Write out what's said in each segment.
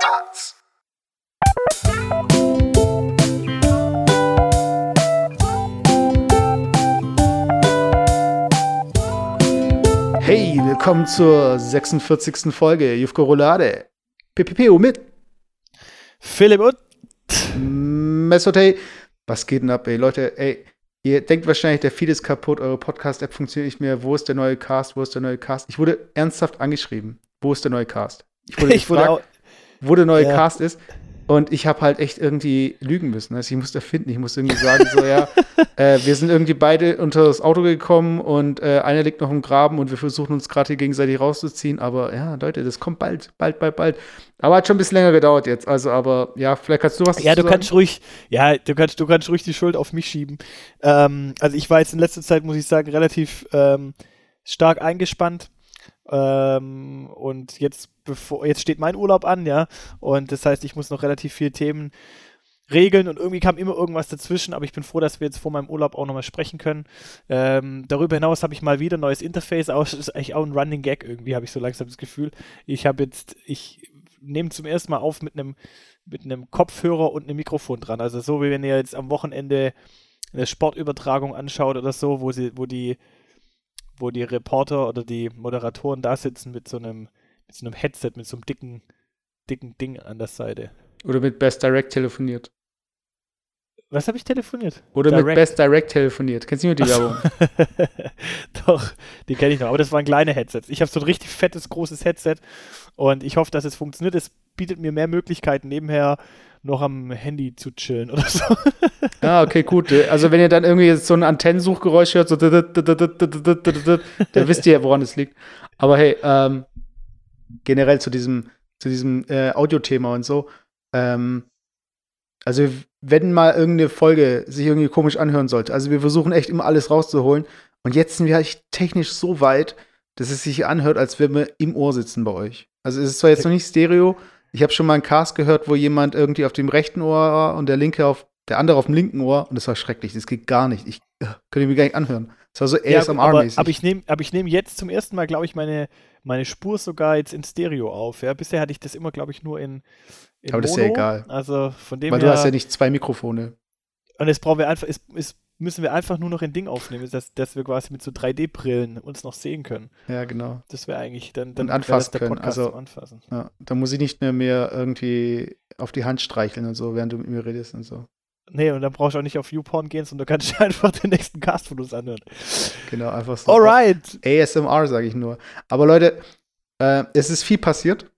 Paz. Hey, willkommen zur 46. Folge Jufko Roulade. PPPO mit Philipp und Mesotay. Was geht denn ab, ey? Leute, ey, ihr denkt wahrscheinlich, der Feed ist kaputt, eure Podcast-App funktioniert nicht mehr. Wo ist der neue Cast? Wo ist der neue Cast? Ich wurde ernsthaft angeschrieben. Wo ist der neue Cast? Ich wurde ich wurde gefragt, auch, wo der neue Ja. Cast ist. Und ich habe halt echt irgendwie lügen müssen. Also ich musste erfinden. Ich musste irgendwie sagen, so, ja, äh, wir sind irgendwie beide unter das Auto gekommen und äh, einer liegt noch im Graben und wir versuchen uns gerade hier gegenseitig rauszuziehen. Aber ja, Leute, das kommt bald, bald, bald, bald. Aber hat schon ein bisschen länger gedauert jetzt. Also, aber ja, vielleicht kannst du was ja, du dazu kannst ruhig, ja, du kannst, du kannst ruhig die Schuld auf mich schieben. Ähm, also ich war jetzt in letzter Zeit, muss ich sagen, relativ ähm, stark eingespannt. Ähm, und jetzt, bevor, jetzt steht mein Urlaub an, ja. Und das heißt, ich muss noch relativ viele Themen regeln und irgendwie kam immer irgendwas dazwischen, aber ich bin froh, dass wir jetzt vor meinem Urlaub auch nochmal sprechen können. Ähm, darüber hinaus habe ich mal wieder ein neues Interface, auch, das ist eigentlich auch ein Running Gag irgendwie, habe ich so langsam das Gefühl. Ich habe jetzt, ich nehme zum ersten Mal auf mit einem mit einem Kopfhörer und einem Mikrofon dran. Also so wie wenn ihr jetzt am Wochenende eine Sportübertragung anschaut oder so, wo sie, wo die, wo die Reporter oder die Moderatoren da sitzen mit so einem, mit so einem Headset, mit so einem dicken, dicken Ding an der Seite. Oder mit Best Direct telefoniert. Was habe ich telefoniert? Oder mit Direct. Best Direct telefoniert. Kennst du nicht mehr die Ach so. Werbung? Doch, die kenne ich noch. Aber das waren kleine Headsets. Ich habe so ein richtig fettes, großes Headset und ich hoffe, dass es funktioniert. Es bietet mir mehr Möglichkeiten, nebenher noch am Handy zu chillen oder so. Ah, okay, gut. Also wenn ihr dann irgendwie so ein Antennensuchgeräusch hört, so dann wisst ihr, woran es liegt. Aber hey, ähm, generell zu diesem, zu diesem äh, Audiothema und so. Ähm, also wenn mal irgendeine Folge sich irgendwie komisch anhören sollte, also wir versuchen echt immer alles rauszuholen. Und jetzt sind wir echt technisch so weit, dass es sich anhört, als wenn wir im Ohr sitzen bei euch. Also es ist zwar jetzt noch nicht Stereo. Ich habe schon mal einen Cast gehört, wo jemand irgendwie auf dem rechten Ohr war und der linke auf der andere auf dem linken Ohr und das war schrecklich. Das geht gar nicht. Ich äh, könnte mir gar nicht anhören. Das war so Ja, aber, ASMR-mäßig. aber ich nehme aber ich nehm jetzt zum ersten Mal, glaube ich, meine, meine Spur sogar jetzt in Stereo auf. Ja? Bisher hatte ich das immer, glaube ich, nur in, in Aber das ist ja Mono. egal. Also von dem Weil her. du hast ja nicht zwei Mikrofone. und jetzt brauchen wir einfach, es, es müssen wir einfach nur noch ein Ding aufnehmen, dass, dass wir quasi mit so 3D-Brillen uns noch sehen können. Ja, genau. Das wäre eigentlich dann, dann Und anfassen das der können, Podcast also- Anfassen. Ja, da muss ich nicht mehr mehr irgendwie auf die Hand streicheln und so, während du mit mir redest und so. Nee, und dann brauchst du auch nicht auf YouPorn gehen, sondern du kannst einfach den nächsten Cast von uns anhören. Genau, einfach so. Alright! ASMR, sage ich nur. Aber Leute, äh, es ist viel passiert.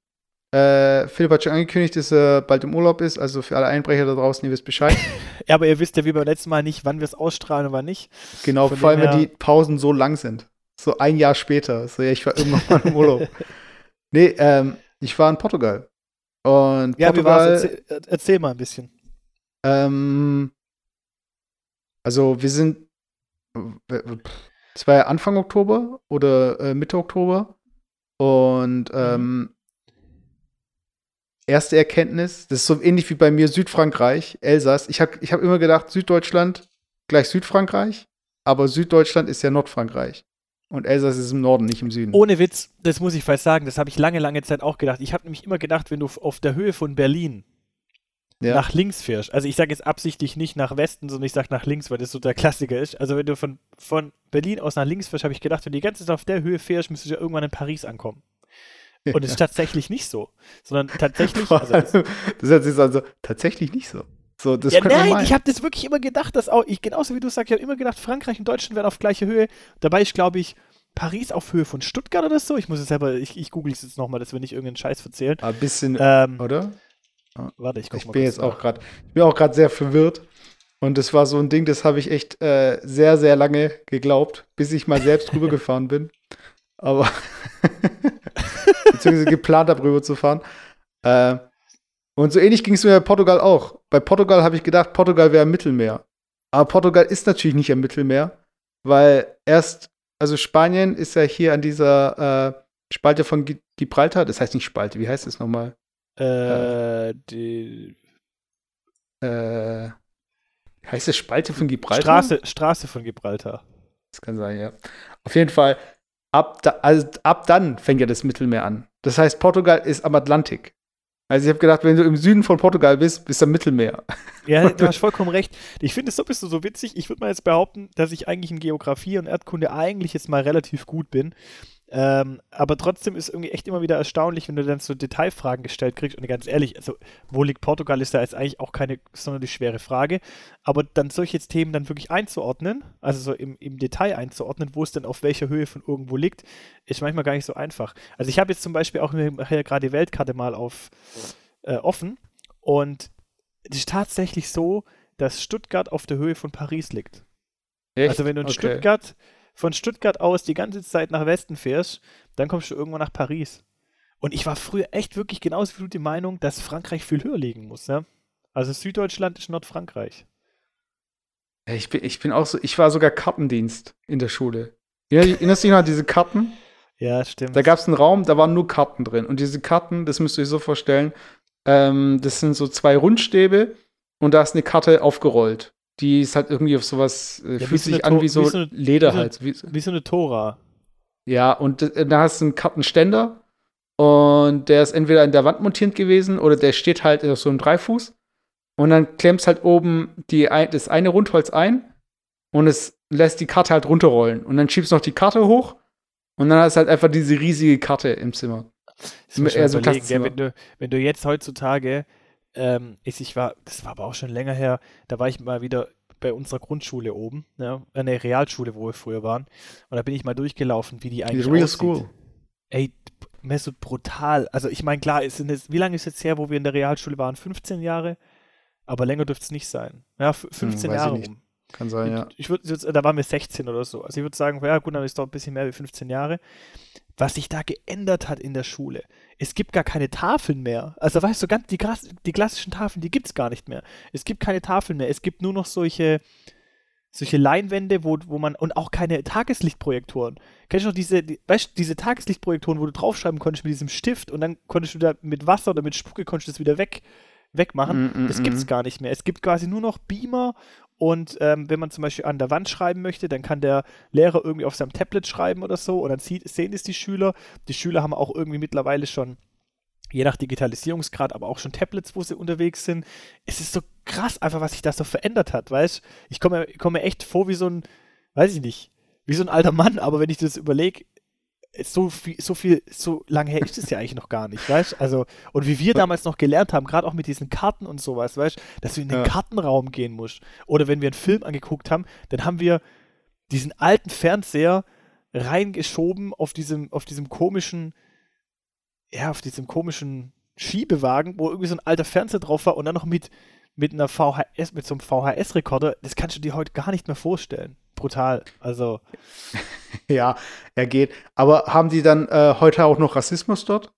Äh, Philipp hat schon angekündigt, dass er bald im Urlaub ist. Also für alle Einbrecher da draußen, ihr wisst Bescheid. Ja, aber ihr wisst ja wie beim letzten Mal nicht, wann wir es ausstrahlen und wann nicht. Genau, Von vor allem, wenn die Pausen so lang sind. So ein Jahr später. So, ja, ich war irgendwann mal im Urlaub. Nee, ähm, ich war in Portugal. Und Ja, wie Portugal, war's? Erzähl, äh, erzähl mal ein bisschen. ähm, also wir sind, es war ja Anfang Oktober oder äh, Mitte Oktober. Und ähm, erste Erkenntnis, das ist so ähnlich wie bei mir Südfrankreich, Elsass. Ich habe ich hab immer gedacht, Süddeutschland gleich Südfrankreich, aber Süddeutschland ist ja Nordfrankreich. Und Elsass ist im Norden, nicht im Süden. Ohne Witz, das muss ich fast sagen, das habe ich lange, lange Zeit auch gedacht. Ich habe nämlich immer gedacht, wenn du auf der Höhe von Berlin ja. nach links fährst, also ich sage jetzt absichtlich nicht nach Westen, sondern ich sage nach links, weil das so der Klassiker ist. Also wenn du von, von Berlin aus nach links fährst, habe ich gedacht, wenn du die ganze Zeit auf der Höhe fährst, müsstest du ja irgendwann in Paris ankommen. Und es ist tatsächlich nicht so. Sondern tatsächlich, also das, das hört sich so an, so, tatsächlich nicht so. So, das ja, nein, ich habe das wirklich immer gedacht, dass auch, ich, genauso wie du sagst, ich habe immer gedacht, Frankreich und Deutschland wären auf gleicher Höhe. Dabei ist, glaube ich, Paris auf Höhe von Stuttgart oder so. Ich muss es selber, ich, ich google es jetzt nochmal, dass wir nicht irgendeinen Scheiß erzählen. Ein bisschen, Ähm, oder? warte, ich guck Ich mal bin jetzt auch gerade, ich bin auch gerade sehr verwirrt. Und das war so ein Ding, das habe ich echt äh, sehr, sehr lange geglaubt, bis ich mal selbst rübergefahren bin. Aber beziehungsweise geplant habe, rüber zu fahren. Äh, und so ähnlich ging es mir bei Portugal auch. Bei Portugal habe ich gedacht, Portugal wäre im Mittelmeer. Aber Portugal ist natürlich nicht am Mittelmeer, weil erst, also Spanien ist ja hier an dieser äh, Spalte von Gi- Gibraltar, das heißt nicht Spalte, wie heißt es nochmal? Äh, die Äh, heißt es Spalte von Gibraltar? Straße, Straße von Gibraltar. Das kann sein, ja. Auf jeden Fall, ab, da, also ab dann fängt ja das Mittelmeer an. Das heißt, Portugal ist am Atlantik. Also ich habe gedacht, wenn du im Süden von Portugal bist, bist du am Mittelmeer. Ja, du hast vollkommen recht. Ich finde es so bist du so witzig. Ich würde mal jetzt behaupten, dass ich eigentlich in Geografie und Erdkunde eigentlich jetzt mal relativ gut bin. Ähm, aber trotzdem ist irgendwie echt immer wieder erstaunlich, wenn du dann so Detailfragen gestellt kriegst. Und ganz ehrlich, also wo liegt Portugal, ist da jetzt eigentlich auch keine sonderlich schwere Frage. Aber dann solche Themen dann wirklich einzuordnen, also so im, im Detail einzuordnen, wo es denn auf welcher Höhe von irgendwo liegt, ist manchmal gar nicht so einfach. Also ich habe jetzt zum Beispiel auch gerade die Weltkarte mal auf äh, offen und es ist tatsächlich so, dass Stuttgart auf der Höhe von Paris liegt. Echt? Also wenn du in okay. Stuttgart von Stuttgart aus die ganze Zeit nach Westen fährst, dann kommst du irgendwann nach Paris. Und ich war früher echt wirklich genauso wie du die Meinung, dass Frankreich viel höher liegen muss. Ja? Also Süddeutschland ist Nordfrankreich. Ich bin, ich bin auch so, ich war sogar Kartendienst in der Schule. Erinnerst du dich noch an diese Karten? Ja, stimmt. Da gab es einen Raum, da waren nur Karten drin. Und diese Karten, das müsst ihr euch so vorstellen, ähm, das sind so zwei Rundstäbe und da ist eine Karte aufgerollt die ist halt irgendwie auf sowas, äh, ja, fühlt sich an wie so, wie so eine, Leder wie halt. Wie, wie, so eine Tora. Ja, und äh, da hast du einen Kartenständer und der ist entweder in der Wand montiert gewesen oder der steht halt auf so einem Dreifuß. Und dann klemmst halt oben die, das eine Rundholz ein und es lässt die Karte halt runterrollen. Und dann schiebst du noch die Karte hoch und dann hast du halt einfach diese riesige Karte im Zimmer. Das also ja, wenn, du, wenn du jetzt heutzutage ähm, ist, ich war, das war aber auch schon länger her, da war ich mal wieder bei unserer Grundschule oben, ja, eine Realschule, wo wir früher waren. Und da bin ich mal durchgelaufen, wie die eigentlich Die Real aussieht. School. Ey, so brutal. Also ich meine, klar, ist es, wie lange ist jetzt her, wo wir in der Realschule waren? 15 Jahre? Aber länger dürfte es nicht sein. Ja, 15 hm, Jahre rum. Kann sein, ja. Ich würd, da waren wir 16 oder so. Also ich würde sagen, ja gut, dann ist doch ein bisschen mehr wie 15 Jahre. Was sich da geändert hat in der Schule. Es gibt gar keine Tafeln mehr. Also weißt du, ganz die, die klassischen Tafeln, die gibt es gar nicht mehr. Es gibt keine Tafeln mehr. Es gibt nur noch solche, solche Leinwände, wo, wo man, und auch keine Tageslichtprojektoren. Kennst du noch diese, die, weißt, diese Tageslichtprojektoren, wo du draufschreiben konntest mit diesem Stift und dann konntest du da mit Wasser oder mit Spucke konntest du das wieder weg, wegmachen. Mm, mm, das gibt's mm. gar nicht mehr. Es gibt quasi nur noch Beamer und ähm, wenn man zum Beispiel an der Wand schreiben möchte, dann kann der Lehrer irgendwie auf seinem Tablet schreiben oder so und dann sieht, sehen es die Schüler. Die Schüler haben auch irgendwie mittlerweile schon, je nach Digitalisierungsgrad, aber auch schon Tablets, wo sie unterwegs sind. Es ist so krass einfach, was sich da so verändert hat, weißt Ich komme komm mir echt vor wie so ein, weiß ich nicht, wie so ein alter Mann, aber wenn ich das überlege, so viel, so viel, so lange her ist es ja eigentlich noch gar nicht, weißt Also, und wie wir damals noch gelernt haben, gerade auch mit diesen Karten und sowas, weißt dass du in den ja. Kartenraum gehen musst. Oder wenn wir einen Film angeguckt haben, dann haben wir diesen alten Fernseher reingeschoben auf diesem, auf diesem komischen, ja, auf diesem komischen Schiebewagen, wo irgendwie so ein alter Fernseher drauf war und dann noch mit, mit einer VHS, mit so einem VHS-Rekorder, das kannst du dir heute gar nicht mehr vorstellen brutal. Also. ja, er geht. Aber haben die dann äh, heute auch noch Rassismus dort?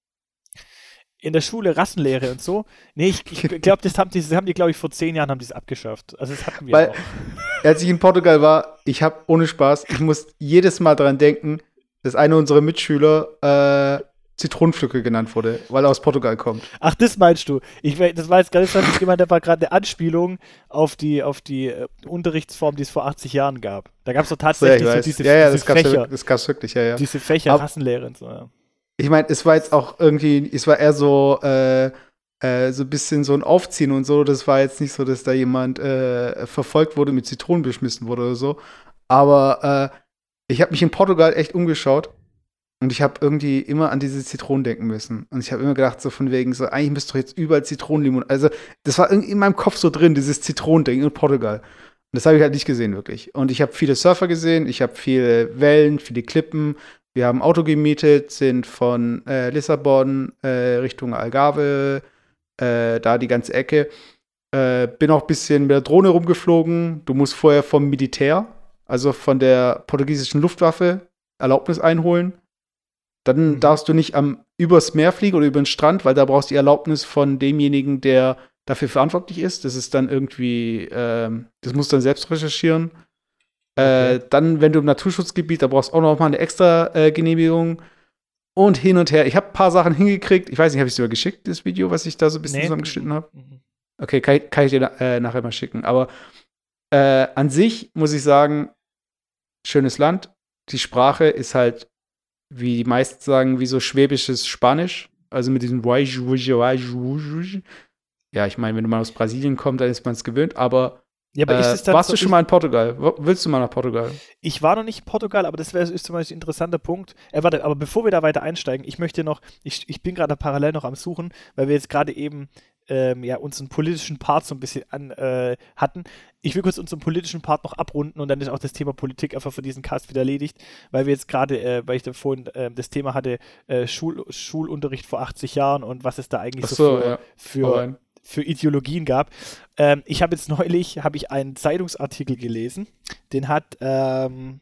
In der Schule Rassenlehre und so. Nee, ich, ich glaube, das haben die, das haben die glaube ich, vor zehn Jahren haben die es abgeschafft. Also das hatten wir Weil, auch. Als ich in Portugal war, ich habe ohne Spaß, ich muss jedes Mal daran denken, dass einer unserer Mitschüler äh, Zitronenpflücke genannt wurde, weil er aus Portugal kommt. Ach, das meinst du? Ich, das war jetzt ganz nicht jemand, der war gerade eine Anspielung auf die, auf die äh, Unterrichtsform, die es vor 80 Jahren gab. Da gab es doch tatsächlich ja, so diese, ja, ja, diese das Fächer. das gab es wirklich, ja, ja. Diese Fächer, Aber, Rassenlehre und so, ja. Ich meine, es war jetzt auch irgendwie, es war eher so, äh, äh, so ein bisschen so ein Aufziehen und so. Das war jetzt nicht so, dass da jemand äh, verfolgt wurde, mit Zitronen beschmissen wurde oder so. Aber äh, ich habe mich in Portugal echt umgeschaut und ich habe irgendwie immer an diese Zitronen denken müssen. Und ich habe immer gedacht, so von wegen, so, eigentlich müsste doch jetzt überall Zitronenlimon. Also, das war irgendwie in meinem Kopf so drin, dieses Zitronendenken in Portugal. Und das habe ich halt nicht gesehen, wirklich. Und ich habe viele Surfer gesehen, ich habe viele Wellen, viele Klippen. Wir haben Auto gemietet, sind von äh, Lissabon äh, Richtung Algarve, äh, da die ganze Ecke. Äh, bin auch ein bisschen mit der Drohne rumgeflogen. Du musst vorher vom Militär, also von der portugiesischen Luftwaffe, Erlaubnis einholen dann mhm. darfst du nicht am übers Meer fliegen oder über den Strand, weil da brauchst du die Erlaubnis von demjenigen, der dafür verantwortlich ist. Das ist dann irgendwie, äh, das musst du dann selbst recherchieren. Äh, okay. Äh, dann, wenn du im Naturschutzgebiet, da brauchst du auch noch mal eine extra äh, Genehmigung. Und hin und her. Ich habe ein paar Sachen hingekriegt. Ich weiß nicht, habe ich es dir geschickt, das Video, was ich da so ein bisschen nee. zusammengeschnitten habe? Mhm. Okay, kann, kann, ich dir äh, nachher mal schicken. Aber äh, an sich muss ich sagen, schönes Land. Die Sprache ist halt wie die meisten sagen, wie so schwäbisches Spanisch. Also mit diesem Ja, ich meine, wenn man aus Brasilien kommt, dann ist man es gewöhnt, aber ja, aber äh, warst so, du schon mal in Portugal? Willst du mal nach Portugal? Ich war noch nicht in Portugal, aber das wäre ist zum Beispiel ein interessanter Punkt. Äh, warte, aber bevor wir da weiter einsteigen, ich möchte noch, ich, ich bin gerade parallel noch am Suchen, weil wir jetzt gerade eben ähm, ja, unseren politischen Part so ein bisschen an, äh, hatten. Ich will kurz unseren politischen Part noch abrunden und dann ist auch das Thema Politik einfach für diesen Cast wieder erledigt, weil wir jetzt gerade, äh, weil ich da vorhin äh, das Thema hatte, äh, Schul Schulunterricht vor 80 Jahren und was es da eigentlich so, so, für, ja. für für Ideologien gab. Ähm, ich habe jetzt neulich habe ich einen Zeitungsartikel gelesen, den hat ähm,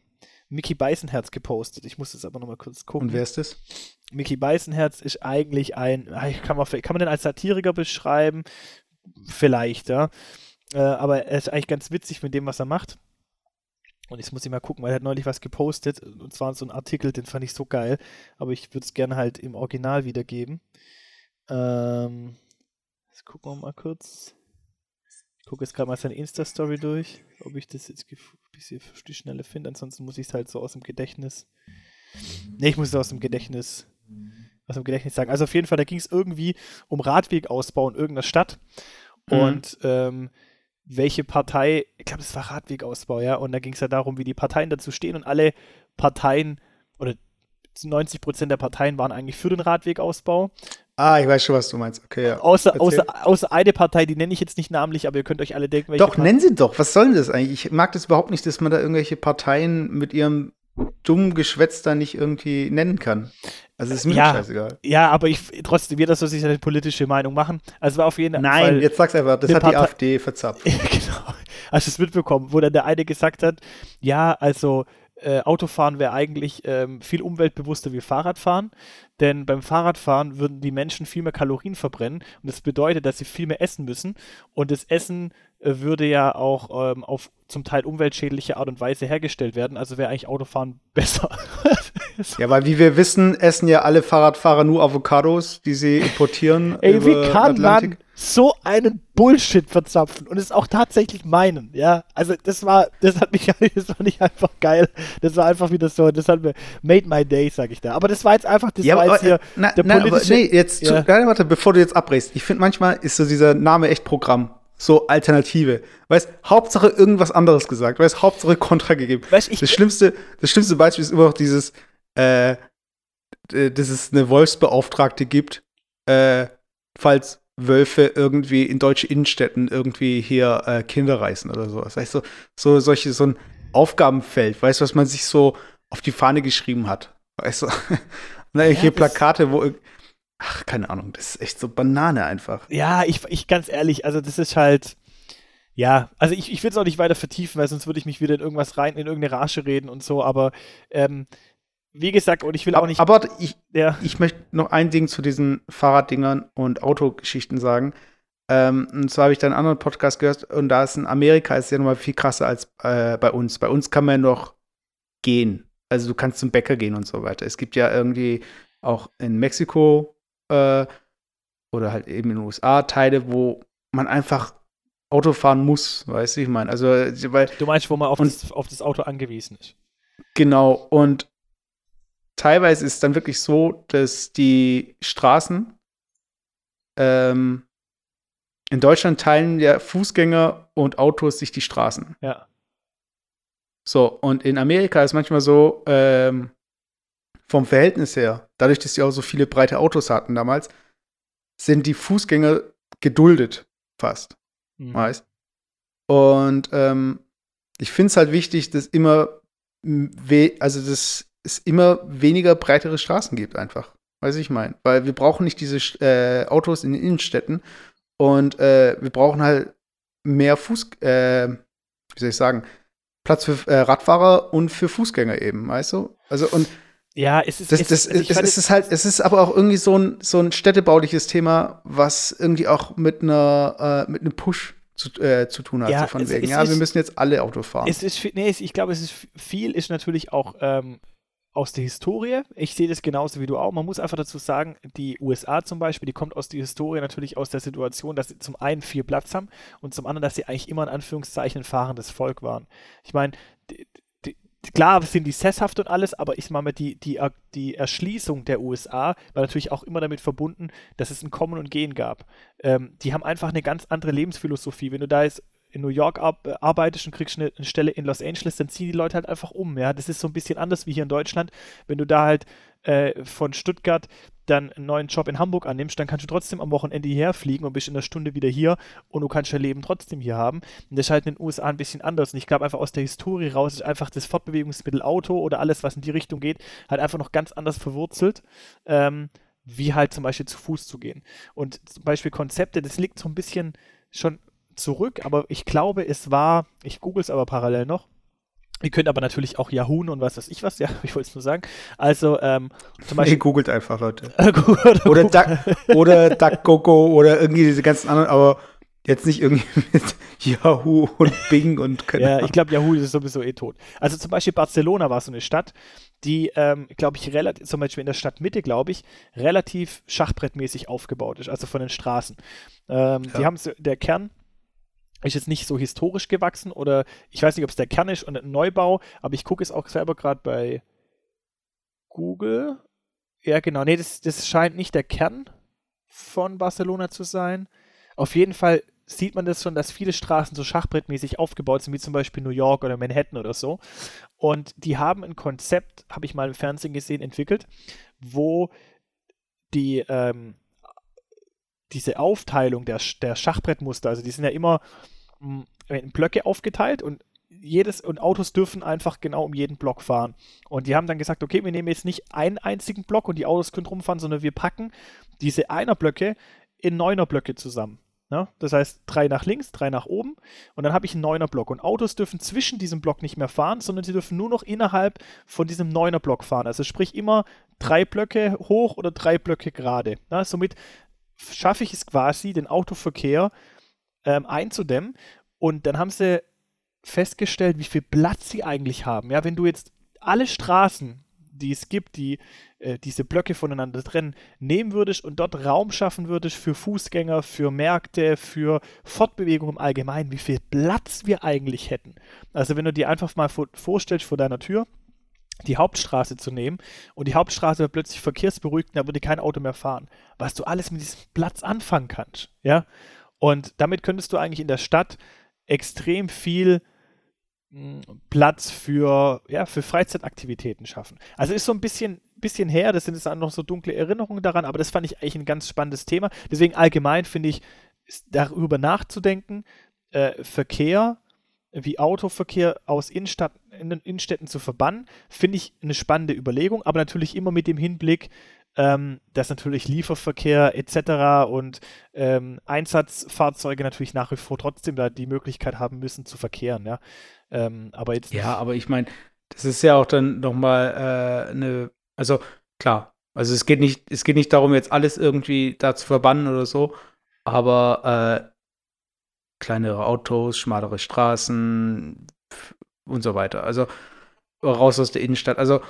Mickey Beißenherz gepostet. Ich muss das aber nochmal kurz gucken. Und wer ist das? Mickey Beißenherz ist eigentlich ein, ah, kann man, kann man den als Satiriker beschreiben? Vielleicht, ja. Äh, aber er ist eigentlich ganz witzig mit dem, was er macht. Und jetzt muss ich mal gucken, weil er hat neulich was gepostet. Und zwar so ein Artikel, den fand ich so geil. Aber ich würde es gerne halt im Original wiedergeben. Ähm, gucken wir mal kurz. Ich gucke jetzt gerade mal seine Insta-Story durch, ob ich das jetzt ein bisschen auf die Schnelle finde. Ansonsten muss ich es halt so aus dem Gedächtnis. Ne, ich muss es aus dem Gedächtnis, aus dem Gedächtnis sagen. Also auf jeden Fall, da ging es irgendwie um Radwegausbau in irgendeiner Stadt. Mhm. Und ähm, welche Partei, ich glaube, es war Radwegausbau, ja, und da ging es ja darum, wie die Parteien dazu stehen und alle Parteien oder 90 Prozent der Parteien waren eigentlich für den Radwegausbau. Ah, ich weiß schon, was du meinst. Okay, ja. Außer, außer, außer eine Partei, die nenne ich jetzt nicht namentlich, aber ihr könnt euch alle denken, welche. Doch, Partei. nennen sie doch. Was soll denn das eigentlich? Ich mag das überhaupt nicht, dass man da irgendwelche Parteien mit ihrem dummen Geschwätz da nicht irgendwie nennen kann. Also ist mir ja, scheißegal. Ja, aber ich trotzdem, jeder soll sich seine politische Meinung machen. Also war auf jeden Nein, Fall. Nein, jetzt sag's einfach, das hat Partei die AfD verzapft. genau. Hast du es mitbekommen, wo dann der eine gesagt hat, ja, also äh, Autofahren wäre eigentlich ähm, viel umweltbewusster wie Fahrradfahren, denn beim Fahrradfahren würden die Menschen viel mehr Kalorien verbrennen und das bedeutet, dass sie viel mehr essen müssen und das Essen äh, würde ja auch ähm, auf zum Teil umweltschädliche Art und Weise hergestellt werden, also wäre eigentlich Autofahren besser. ja, weil wie wir wissen, essen ja alle Fahrradfahrer nur Avocados, die sie importieren. Ey, wie kann Atlantik. man so einen Bullshit verzapfen und es auch tatsächlich meinen, ja? Also das war, das hat mich, das war nicht einfach geil, das war einfach wieder so, das hat mir made my day, sag ich da. Aber das war jetzt einfach, das ja, war jetzt hier na, der na, politische... Aber, nee, jetzt, ja. zu, warte, bevor du jetzt abbrichst, ich finde manchmal ist so dieser Name echt Programm so Alternative. Weißt, Hauptsache irgendwas anderes gesagt. Weißt, Hauptsache Kontra gegeben. Weißt, das, schlimmste, das schlimmste Beispiel ist immer noch dieses, äh, dass es eine Wolfsbeauftragte gibt, äh, falls Wölfe irgendwie in deutsche Innenstädten irgendwie hier äh, Kinder reißen oder sowas. Weißt du, so, solche, so ein Aufgabenfeld, weißt du, was man sich so auf die Fahne geschrieben hat. Weißt du? Und ja, hier Plakate, wo Ach, keine Ahnung, das ist echt so Banane einfach. Ja, ich, ich ganz ehrlich, also das ist halt. Ja, also ich, ich will es auch nicht weiter vertiefen, weil sonst würde ich mich wieder in irgendwas rein, in irgendeine Rasche reden und so, aber ähm, wie gesagt, und ich will auch nicht. Aber ich, ja. ich möchte noch ein Ding zu diesen Fahrraddingern und Autogeschichten sagen. Ähm, und zwar habe ich da einen anderen Podcast gehört und da ist in Amerika ist ja nochmal viel krasser als äh, bei uns. Bei uns kann man noch gehen. Also du kannst zum Bäcker gehen und so weiter. Es gibt ja irgendwie auch in Mexiko äh, oder halt eben in den USA Teile, wo man einfach Auto fahren muss, weißt du, ich meine. Also, weil, du meinst, wo man auf, und, das, auf das Auto angewiesen ist. Genau, und teilweise ist es dann wirklich so, dass die Straßen ähm, in Deutschland teilen ja Fußgänger und Autos sich die Straßen. Ja. So, und in Amerika ist manchmal so, ähm, vom Verhältnis her, dadurch, dass sie auch so viele breite Autos hatten damals, sind die Fußgänger geduldet fast. Mhm. Weißt? Und ähm, ich finde es halt wichtig, dass immer, also dass es immer weniger breitere Straßen gibt, einfach. Weiß ich mein. Weil wir brauchen nicht diese äh, Autos in den Innenstädten und äh, wir brauchen halt mehr Fuß, äh, wie soll ich sagen, Platz für äh, Radfahrer und für Fußgänger eben, weißt du? Also und ja, es ist. Das, das, es, es, es ist halt, es ist aber auch irgendwie so ein, so ein städtebauliches Thema, was irgendwie auch mit einer, äh, mit einem Push zu, äh, zu tun hat. Ja, so von wegen, ja, ist, wir müssen jetzt alle Auto fahren. Es ist, nee, ich glaube, es ist viel, ist natürlich auch ähm, aus der Historie. Ich sehe das genauso wie du auch. Man muss einfach dazu sagen, die USA zum Beispiel, die kommt aus der Historie natürlich aus der Situation, dass sie zum einen viel Platz haben und zum anderen, dass sie eigentlich immer in Anführungszeichen ein fahrendes Volk waren. Ich meine, klar sind die sesshaft und alles, aber ich meine, die, die, die Erschließung der USA war natürlich auch immer damit verbunden, dass es ein Kommen und Gehen gab. Ähm, die haben einfach eine ganz andere Lebensphilosophie. Wenn du da jetzt in New York arbeitest und kriegst eine, Stelle in Los Angeles, dann ziehen die Leute halt einfach um. Ja, das ist so ein bisschen anders wie hier in Deutschland. Wenn du da halt äh, von Stuttgart dann einen neuen Job in Hamburg annimmst, dann kannst du trotzdem am Wochenende hierher fliegen und bist in einer Stunde wieder hier und du kannst dein Leben trotzdem hier haben. Und das ist halt in den USA ein bisschen anders. Und ich glaube einfach aus der Historie raus ist einfach das Fortbewegungsmittel Auto oder alles, was in die Richtung geht, halt einfach noch ganz anders verwurzelt. Ähm, wie halt zum Beispiel zu Fuß zu gehen. Und zum Beispiel Konzepte, das liegt so ein bisschen schon zurück, aber ich glaube, es war, ich google es aber parallel noch, Ihr könnt aber natürlich auch Yahoo und was weiß ich was, ja, ich wollte es nur sagen. Also, ähm, zum Beispiel. Nee, googelt einfach, Leute. oder, Duck, oder DuckGogo oder irgendwie diese ganzen anderen, aber jetzt nicht irgendwie mit Yahoo und Bing und keine Ja, ich glaube, Yahoo ist sowieso eh tot. Also zum Beispiel Barcelona war so eine Stadt, die, ähm, glaube ich, relativ, zum Beispiel in der Stadtmitte, glaube ich, relativ schachbrettmäßig aufgebaut ist, also von den Straßen. Ähm, ja. Die haben so, der Kern ist jetzt nicht so historisch gewachsen oder ich weiß nicht, ob es der Kern ist und ein Neubau, aber ich gucke es auch selber gerade bei Google. Ja, genau. Nee, das, das scheint nicht der Kern von Barcelona zu sein. Auf jeden Fall sieht man das schon, dass viele Straßen so schachbrettmäßig aufgebaut sind, wie zum Beispiel New York oder Manhattan oder so. Und die haben ein Konzept, habe ich mal im Fernsehen gesehen, entwickelt, wo die ähm, diese Aufteilung der, der Schachbrettmuster, also die sind ja immer hm, in Blöcke aufgeteilt und jedes und Autos dürfen einfach genau um jeden Block fahren. Und die haben dann gesagt, okay, wir nehmen jetzt nicht einen einzigen Block und die Autos können rumfahren, sondern wir packen diese Einerblöcke in Neunerblöcke zusammen. Ja, das heißt, drei nach links, drei nach oben und dann habe ich einen Neunerblock. Und Autos dürfen zwischen diesem Block nicht mehr fahren, sondern sie dürfen nur noch innerhalb von diesem Neunerblock fahren. Also sprich immer drei Blöcke hoch oder drei Blöcke gerade. Ja, somit schaffe ich es quasi, den Autoverkehr ähm, einzudämmen. Und dann haben sie festgestellt, wie viel Platz sie eigentlich haben. Ja, wenn du jetzt alle Straßen, die es gibt, die äh, diese Blöcke voneinander trennen, nehmen würdest und dort Raum schaffen würdest für Fußgänger, für Märkte, für Fortbewegung im Allgemeinen, wie viel Platz wir eigentlich hätten. Also wenn du dir einfach mal vorstellst vor deiner Tür, die Hauptstraße zu nehmen und die Hauptstraße wird plötzlich verkehrsberuhigt und da würde kein Auto mehr fahren. Was du alles mit diesem Platz anfangen kannst, ja. Und damit könntest du eigentlich in der Stadt extrem viel hm, Platz für, ja, für Freizeitaktivitäten schaffen. Also ist so ein bisschen, bisschen her, das sind jetzt noch so dunkle Erinnerungen daran, aber das fand ich eigentlich ein ganz spannendes Thema. Deswegen allgemein finde ich, darüber nachzudenken, äh, Verkehr wie Autoverkehr aus Innenstadt, in Innenstädten zu verbannen, finde ich eine spannende Überlegung, aber natürlich immer mit dem Hinblick, ähm, dass natürlich Lieferverkehr etc. und ähm, Einsatzfahrzeuge natürlich nach wie vor trotzdem da die Möglichkeit haben müssen zu verkehren, ja. Ähm, aber jetzt ja, aber ich meine, das ist ja auch dann nochmal äh, eine, also klar, also es geht nicht, es geht nicht darum, jetzt alles irgendwie da zu verbannen oder so, aber äh, kleinere Autos, schmalere Straßen und so weiter. Also raus aus der Innenstadt. Also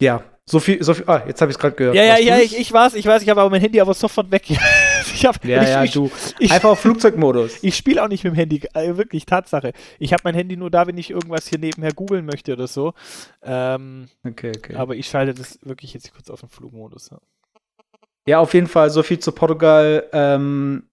ja, so viel, so viel. Ah, jetzt habe ich es gerade gehört. Ja, ja, ja, ich, ich weiß, ich weiß, ich habe aber mein Handy aber sofort weg. ich hab, ja, ich, ja, ich, du. Ich, Einfach auf Flugzeugmodus. Ich spiele auch nicht mit dem Handy, also wirklich, Tatsache. Ich habe mein Handy nur da, wenn ich irgendwas hier nebenher googeln möchte oder so. Ähm, okay, okay. Aber ich schalte das wirklich jetzt kurz auf den Flugmodus. Ja. ja, auf jeden Fall, so viel zu Portugal. Ähm,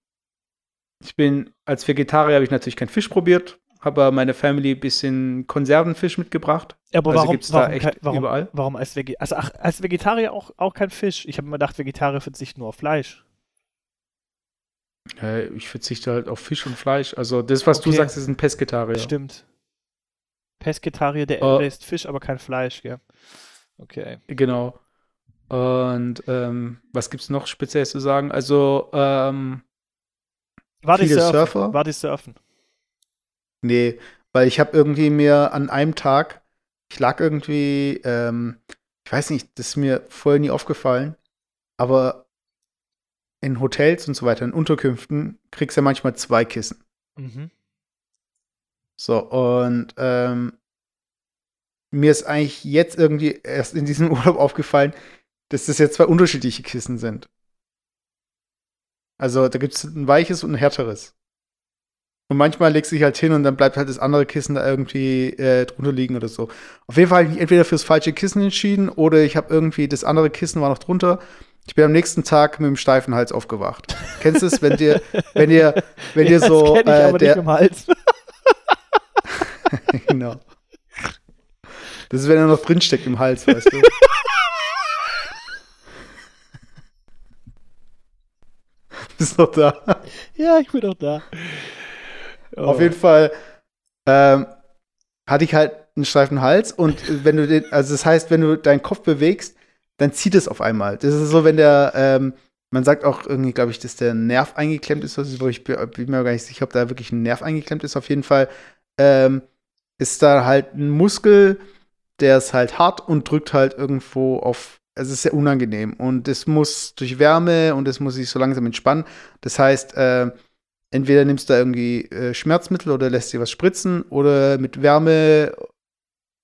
ich bin als Vegetarier habe ich natürlich keinen Fisch probiert, habe meine Family ein bisschen Konservenfisch mitgebracht. Ja, aber also warum, gibt's warum, da echt warum, überall. Warum als, Vegetarier? also, ach, als Vegetarier auch, auch kein Fisch? Ich habe immer gedacht, Vegetarier verzichten nur auf Fleisch. Ja, ich verzichte halt auf Fisch und Fleisch. Also das, was okay. du sagst, ist ein Pesketarier. Stimmt. Pesketarier, der, uh, isst Fisch, aber kein Fleisch, gell? Okay. Genau. Und ähm, was es noch speziell zu sagen? Also, ähm, war die Surfen? Surfer. War die Surfen? Nee, weil ich habe irgendwie mir an einem Tag, ich lag irgendwie, ähm, ich weiß nicht, das ist mir vorher nie aufgefallen, aber in Hotels und so weiter, in Unterkünften, kriegst du ja manchmal zwei Kissen. Mhm. So, und ähm, mir ist eigentlich jetzt irgendwie erst in diesem Urlaub aufgefallen, dass das jetzt zwei unterschiedliche Kissen sind. Also da gibt es ein weiches und ein härteres. Und manchmal legst du dich halt hin und dann bleibt halt das andere Kissen da irgendwie äh, drunter liegen oder so. Auf jeden Fall habe ich mich entweder fürs falsche Kissen entschieden oder ich habe irgendwie das andere Kissen war noch drunter. Ich bin am nächsten Tag mit dem steifen Hals aufgewacht. Kennst du es, wenn dir, wenn dir, wenn dir das so kenn ich äh, aber der, nicht im Hals. genau. Das ist, wenn er noch drinsteckt im Hals, weißt du. Bist noch da? ja, ich bin doch da. Oh. Auf jeden Fall ähm, hatte ich halt einen steifen Hals und wenn du den, also das heißt, wenn du deinen Kopf bewegst, dann zieht es auf einmal. Das ist so, wenn der, ähm, man sagt auch irgendwie, glaube ich, dass der Nerv eingeklemmt ist, wo ich bin, bin mir gar nicht sicher, ob da wirklich ein Nerv eingeklemmt ist. Auf jeden Fall ähm, ist da halt ein Muskel, der ist halt hart und drückt halt irgendwo auf. Es ist sehr unangenehm und es muss durch Wärme und es muss sich so langsam entspannen. Das heißt, äh, entweder nimmst du da irgendwie äh, Schmerzmittel oder lässt dir was spritzen oder mit Wärme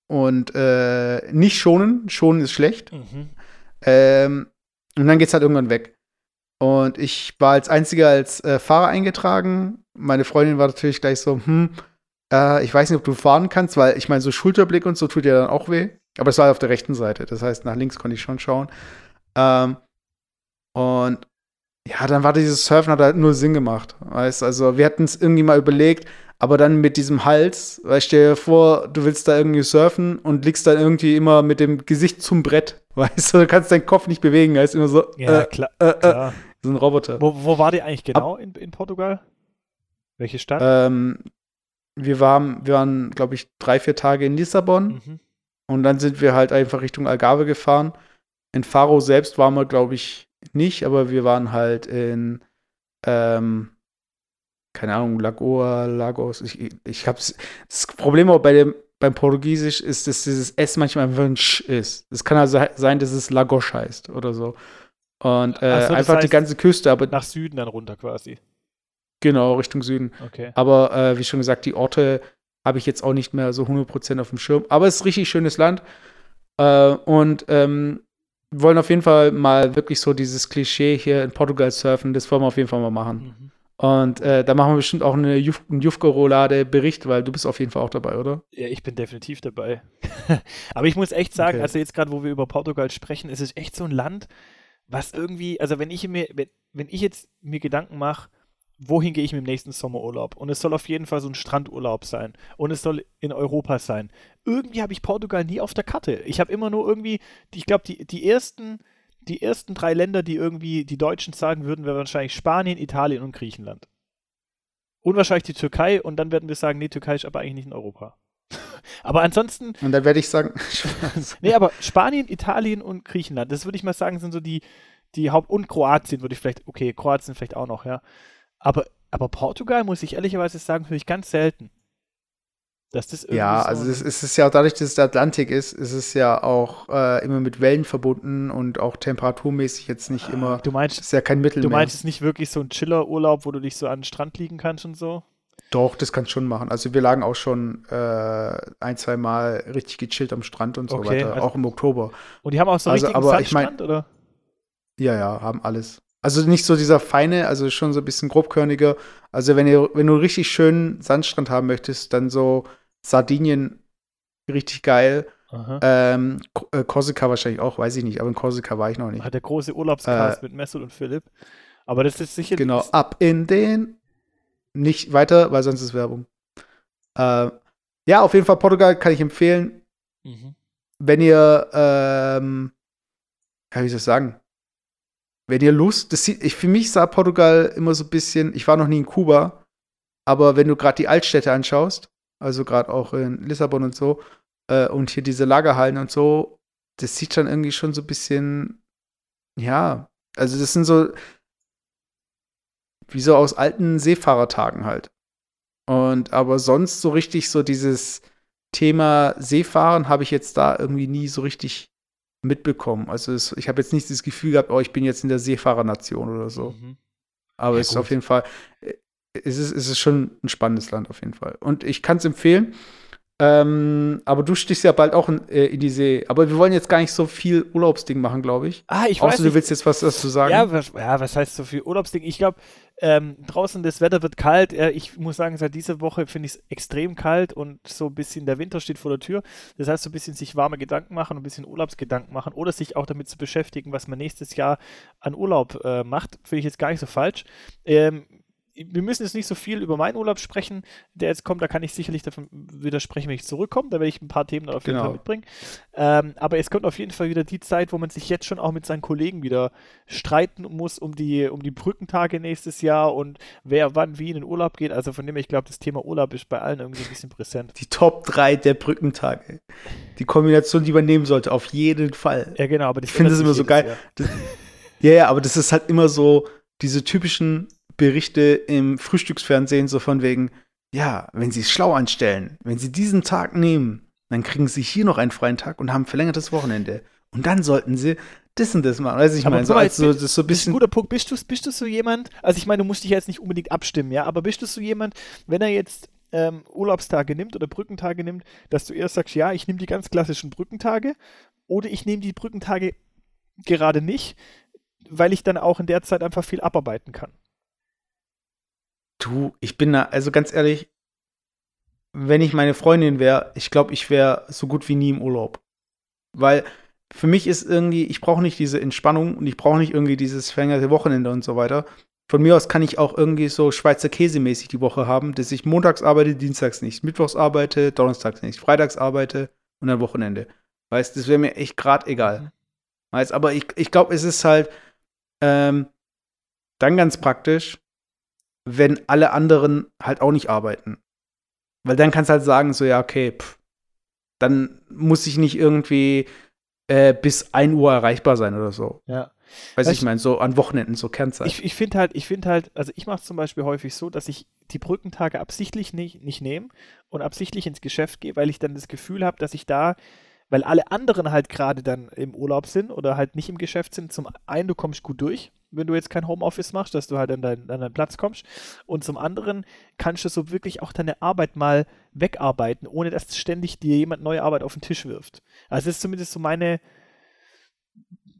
und äh, nicht schonen. Schonen ist schlecht. Mhm. Ähm, und dann geht's halt irgendwann weg. Und ich war als einziger als äh, Fahrer eingetragen. Meine Freundin war natürlich gleich so, hm, äh, ich weiß nicht, ob du fahren kannst, weil ich meine, so Schulterblick und so tut ja dann auch weh. Aber es war auf der rechten Seite. Das heißt, nach links konnte ich schon schauen. Ähm, und ja, dann war dieses Surfen hat halt nur Sinn gemacht. Weißt also, wir hatten es irgendwie mal überlegt, aber dann mit diesem Hals, weißt stell dir vor, du willst da irgendwie surfen und liegst dann irgendwie immer mit dem Gesicht zum Brett. Weißt du, du kannst deinen Kopf nicht bewegen, ist immer so, Ja, äh, klar. äh, äh, klar. so ein Roboter. Wo, wo war die eigentlich genau in, in Portugal? Welche Stadt? Ähm, wir waren, wir waren, glaube ich, drei, vier Tage in Lissabon mhm. Und dann sind wir halt einfach Richtung Algarve gefahren. In Faro selbst waren wir, glaube ich, nicht, aber wir waren halt in, ähm, keine Ahnung, Lagoa, Lagos. Ich, ich hab's. Das Problem auch bei dem, beim Portugiesisch ist, dass dieses S manchmal einfach ein Sch ist. Es kann also sein, dass es Lagos heißt oder so. Und äh, so, einfach die heißt- ganze Küste, aber Nach Süden dann runter quasi. genau, Richtung Süden. Okay. Aber äh, wie schon gesagt, die Orte habe ich jetzt auch nicht mehr so 100% auf dem Schirm. Aber es ist ein richtig schönes Land. Äh, und ähm, wir wollen auf jeden Fall mal wirklich so dieses Klischee hier in Portugal surfen. Das wollen wir auf jeden Fall mal machen. Mhm. Und äh, da machen wir bestimmt auch eine Juf einen Jufko-Roulade-Bericht, weil du bist auf jeden Fall auch dabei, oder? Ja, ich bin definitiv dabei. Aber ich muss echt sagen, Okay. also jetzt gerade, wo wir über Portugal sprechen, ist es echt so ein Land, was irgendwie, also wenn ich mir, wenn, wenn ich jetzt mir Gedanken mache, wohin gehe ich mit dem nächsten Sommerurlaub? Und es soll auf jeden Fall so ein Strandurlaub sein. Und es soll in Europa sein. Irgendwie habe ich Portugal nie auf der Karte. Ich habe immer nur irgendwie, ich glaube, die, die ersten, die ersten drei Länder, die irgendwie die Deutschen sagen würden, wären wahrscheinlich Spanien, Italien und Griechenland. Und wahrscheinlich die Türkei und dann werden wir sagen, nee, Türkei ist aber eigentlich nicht in Europa. aber ansonsten, Und dann werde ich sagen, nee, aber Spanien, Italien und Griechenland, das würde ich mal sagen, sind so die, die Haupt- und Kroatien würde ich vielleicht, okay, Kroatien vielleicht auch noch, ja. Aber, aber Portugal, muss ich ehrlicherweise sagen, höre ich ganz selten. Dass das irgendwie ja, so also es, es ist ja auch dadurch, dass es der Atlantik ist, ist es ja auch äh, immer mit Wellen verbunden und auch temperaturmäßig jetzt nicht immer. Du meinst, ist ja kein Mittel du meinst es nicht wirklich so ein Chiller-Urlaub, wo du dich so an den Strand liegen kannst und so? Doch, das kannst du schon machen. Also wir lagen auch schon äh, ein, zwei Mal richtig gechillt am Strand und so Okay, weiter, also- auch im Oktober. Und die haben auch so Also, richtigen aber ich mein- Sandstrand, oder? Ja, ja, haben alles. Also nicht so dieser feine, also schon so ein bisschen grobkörniger. Also wenn ihr, wenn du einen richtig schönen Sandstrand haben möchtest, dann so Sardinien richtig geil. Ähm, äh, Korsika wahrscheinlich auch, weiß ich nicht, aber in Korsika war ich noch nicht. Hat der große Urlaubscast mit Mesut und Philipp. Aber das ist sicher. Äh, Genau, ab in den. Nicht weiter, weil sonst ist Werbung. Äh, ja, auf jeden Fall Portugal kann ich empfehlen. Mhm. wenn ihr, ähm, soll ich sagen, wenn ihr Lust, das sieht, ich, für mich sah Portugal immer so ein bisschen, ich war noch nie in Kuba, aber wenn du gerade die Altstädte anschaust, also gerade auch in Lissabon und so, äh, und hier diese Lagerhallen und so, das sieht dann irgendwie schon so ein bisschen, ja, also das sind so, wie so aus alten Seefahrertagen halt. Und aber sonst so richtig so dieses Thema Seefahren habe ich jetzt da irgendwie nie so richtig mitbekommen. Also es, ich habe jetzt nicht das Gefühl gehabt, oh, ich bin jetzt in der Seefahrernation oder so. Mhm. Aber Ja, es ist gut. auf jeden Fall, äh, es ist, es ist schon ein spannendes Land auf jeden Fall. Und ich kann es empfehlen. Ähm, aber du stichst ja bald auch in, äh, in, die See. Aber wir wollen jetzt gar nicht so viel Urlaubsding machen, glaube ich. Ah, ich Außer weiß. Außer du willst jetzt was dazu sagen. Ja, was, ja, was heißt so viel Urlaubsding? Ich glaube, ähm, draußen das Wetter wird kalt. Äh, ich muss sagen, seit dieser Woche finde ich es extrem kalt und so ein bisschen der Winter steht vor der Tür. Das heißt, so ein bisschen sich warme Gedanken machen ein bisschen Urlaubsgedanken machen oder sich auch damit zu beschäftigen, was man nächstes Jahr an Urlaub äh, macht, finde ich jetzt gar nicht so falsch. Ähm, wir müssen jetzt nicht so viel über meinen Urlaub sprechen, der jetzt kommt. Da kann ich sicherlich davon widersprechen, wenn ich zurückkomme. Da werde ich ein paar Themen auf jeden genau. Fall mitbringen. Ähm, aber es kommt auf jeden Fall wieder die Zeit, wo man sich jetzt schon auch mit seinen Kollegen wieder streiten muss um die, um die Brückentage nächstes Jahr und wer wann wie in den Urlaub geht. Also von dem her, ich glaube, das Thema Urlaub ist bei allen irgendwie ein bisschen präsent. Die Top 3 der Brückentage. Die Kombination, die man nehmen sollte, auf jeden Fall. Ja, genau. Aber ich finde es immer so geil. Das, ja, ja, aber das ist halt immer so diese typischen Berichte im Frühstücksfernsehen so von wegen, ja, wenn Sie es schlau anstellen, wenn Sie diesen Tag nehmen, dann kriegen Sie hier noch einen freien Tag und haben verlängertes Wochenende. Und dann sollten Sie das und das machen. Weiß ich meine, so, also, das so ein bisschen. Ein guter Punkt. Bist du, bist du so jemand, also ich meine, du musst dich jetzt nicht unbedingt abstimmen, ja, aber bist du so jemand, wenn er jetzt ähm, Urlaubstage nimmt oder Brückentage nimmt, dass du erst sagst, ja, ich nehme die ganz klassischen Brückentage oder ich nehme die Brückentage gerade nicht, weil ich dann auch in der Zeit einfach viel abarbeiten kann. Du, ich bin da, also ganz ehrlich, wenn ich meine Freundin wäre, ich glaube, ich wäre so gut wie nie im Urlaub. Weil für mich ist irgendwie, ich brauche nicht diese Entspannung und ich brauche nicht irgendwie dieses verlängerte Wochenende und so weiter. Von mir aus kann ich auch irgendwie so Schweizer Käse-mäßig die Woche haben, dass ich montags arbeite, dienstags nicht, mittwochs arbeite, donnerstags nicht, freitags arbeite und dann Wochenende. Weißt, das wäre mir echt grad egal. Mhm. Weißt, aber ich, ich glaube, es ist halt ähm, dann ganz praktisch, wenn alle anderen halt auch nicht arbeiten. Weil dann kannst du halt sagen, so, ja, okay, pff, dann muss ich nicht irgendwie äh, bis 1 Uhr erreichbar sein oder so. Ja. Weiß ich, ich meine, so an Wochenenden, so Kernzeit. Ich, ich finde halt, ich finde halt, also ich mache es zum Beispiel häufig so, dass ich die Brückentage absichtlich nicht, nicht nehme und absichtlich ins Geschäft gehe, weil ich dann das Gefühl habe, dass ich da weil alle anderen halt gerade dann im Urlaub sind oder halt nicht im Geschäft sind. Zum einen, du kommst gut durch, wenn du jetzt kein Homeoffice machst, dass du halt an, dein, an deinen Platz kommst. Und zum anderen kannst du so wirklich auch deine Arbeit mal wegarbeiten, ohne dass ständig dir jemand neue Arbeit auf den Tisch wirft. Also das ist zumindest so meine,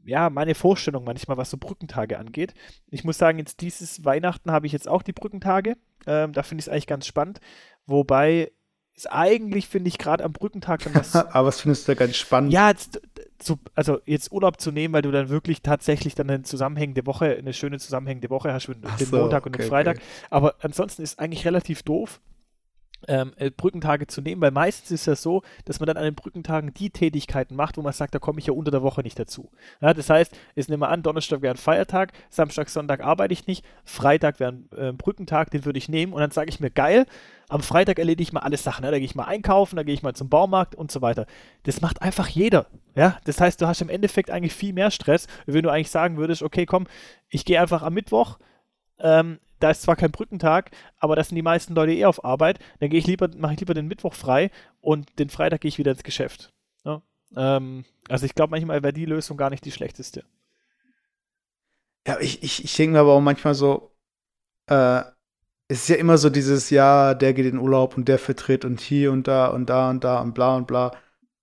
ja, meine Vorstellung manchmal, was so Brückentage angeht. Ich muss sagen, jetzt dieses Weihnachten habe ich jetzt auch die Brückentage. Ähm, da finde ich es eigentlich ganz spannend. Wobei ist eigentlich, finde ich, gerade am Brückentag dann was. Aber was findest du da ganz spannend? Ja, jetzt, zu, also jetzt Urlaub zu nehmen, weil du dann wirklich tatsächlich dann eine zusammenhängende Woche, eine schöne zusammenhängende Woche hast, den so, Montag und den Freitag. Okay. Aber ansonsten ist eigentlich relativ doof, ähm, äh, Brückentage zu nehmen, weil meistens ist ja so, dass man dann an den Brückentagen die Tätigkeiten macht, wo man sagt, da komme ich ja unter der Woche nicht dazu. Ja, das heißt, nehmen wir an, Donnerstag wäre ein Feiertag, Samstag, Sonntag arbeite ich nicht, Freitag wäre ein äh, Brückentag, den würde ich nehmen und dann sage ich mir, geil, am Freitag erledige ich mal alles Sachen. Ja, da gehe ich mal einkaufen, da gehe ich mal zum Baumarkt und so weiter. Das macht einfach jeder. Ja, das heißt, du hast im Endeffekt eigentlich viel mehr Stress, wenn du eigentlich sagen würdest, okay, komm, ich gehe einfach am Mittwoch, ähm, da ist zwar kein Brückentag, aber das sind die meisten Leute eh auf Arbeit. Dann gehe ich lieber, mache ich lieber den Mittwoch frei und den Freitag gehe ich wieder ins Geschäft. Ja? Ähm, also ich glaube manchmal wäre die Lösung gar nicht die schlechteste. Ja, ich, ich, ich denke mir aber auch manchmal so, äh, es ist ja immer so dieses, ja, der geht in Urlaub und der vertritt und hier und da und da und da und bla und bla.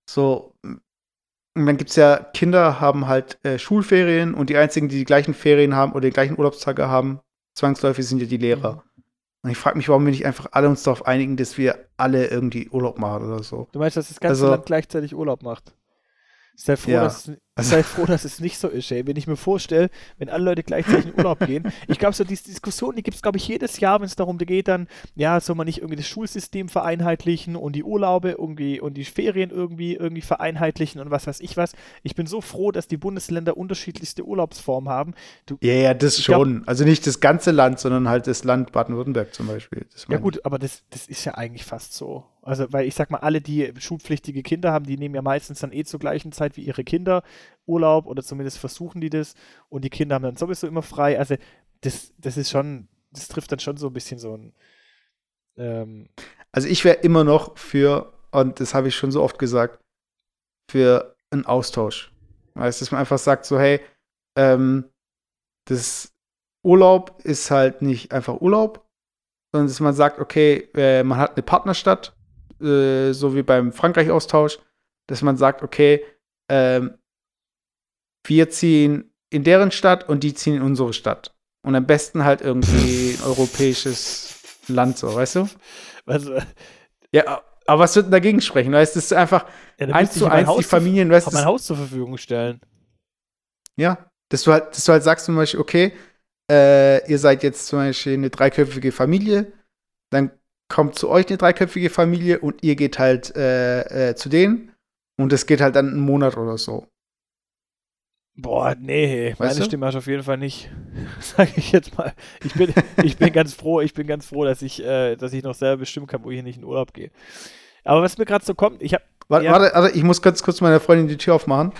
So, und dann gibt es ja, Kinder haben halt äh, Schulferien und die einzigen, die die gleichen Ferien haben oder die gleichen Urlaubstage haben, zwangsläufig sind ja die Lehrer. Mhm. Und ich frage mich, warum wir nicht einfach alle uns darauf einigen, dass wir alle irgendwie Urlaub machen oder so. Du meinst, dass das ganze also, Land gleichzeitig Urlaub macht? Sei froh, ja. dass, sei froh, dass es nicht so ist, ey. Wenn ich mir vorstelle, wenn alle Leute gleichzeitig in Urlaub gehen. Ich glaube, so diese Diskussion, die gibt es, glaube ich, jedes Jahr, wenn es darum geht, dann, ja, soll man nicht irgendwie das Schulsystem vereinheitlichen und die Urlaube irgendwie und die Ferien irgendwie, irgendwie vereinheitlichen und was weiß ich was. Ich bin so froh, dass die Bundesländer unterschiedlichste Urlaubsformen haben. Du, ja, ja, das schon. Glaub, also nicht das ganze Land, sondern halt das Land Baden-Württemberg zum Beispiel. ja, gut, aber das, das ist ja eigentlich fast so. Also, weil ich sag mal, alle, die schulpflichtige Kinder haben, die nehmen ja meistens dann eh zur gleichen Zeit wie ihre Kinder Urlaub oder zumindest versuchen die das und die Kinder haben dann sowieso immer frei. Also, das, das ist schon, das trifft dann schon so ein bisschen so ein. Ähm also, ich wäre immer noch für, und das habe ich schon so oft gesagt, für einen Austausch. Weißt du, dass man einfach sagt, so, hey, ähm, das Urlaub ist halt nicht einfach Urlaub, sondern dass man sagt, okay, äh, man hat eine Partnerstadt äh, so wie beim Frankreich-Austausch, dass man sagt, okay, ähm, wir ziehen in deren Stadt und die ziehen in unsere Stadt. Und am besten halt irgendwie ein europäisches Land, so, weißt du? Also, Ja, aber was wird denn dagegen sprechen? Weißt du, es ist einfach ja, eins zu eins Haus die Familien, weißt mein? Haus zur Verfügung stellen. Ja, dass du halt, dass du halt sagst zum Beispiel, okay, äh, ihr seid jetzt zum Beispiel eine dreiköpfige Familie, dann kommt zu euch eine dreiköpfige Familie und ihr geht halt äh, äh, zu denen und es geht halt dann einen Monat oder so. Boah, nee, meine du? Stimme hast auf jeden Fall nicht. Sag ich jetzt mal. Ich bin, ich bin ganz froh, ich bin ganz froh, dass ich, äh, dass ich noch selber bestimmen kann, wo ich nicht in Urlaub gehe. Aber was mir gerade so kommt, ich habe Warte, Ja. warte, warte, ich muss ganz kurz meiner Freundin die Tür aufmachen.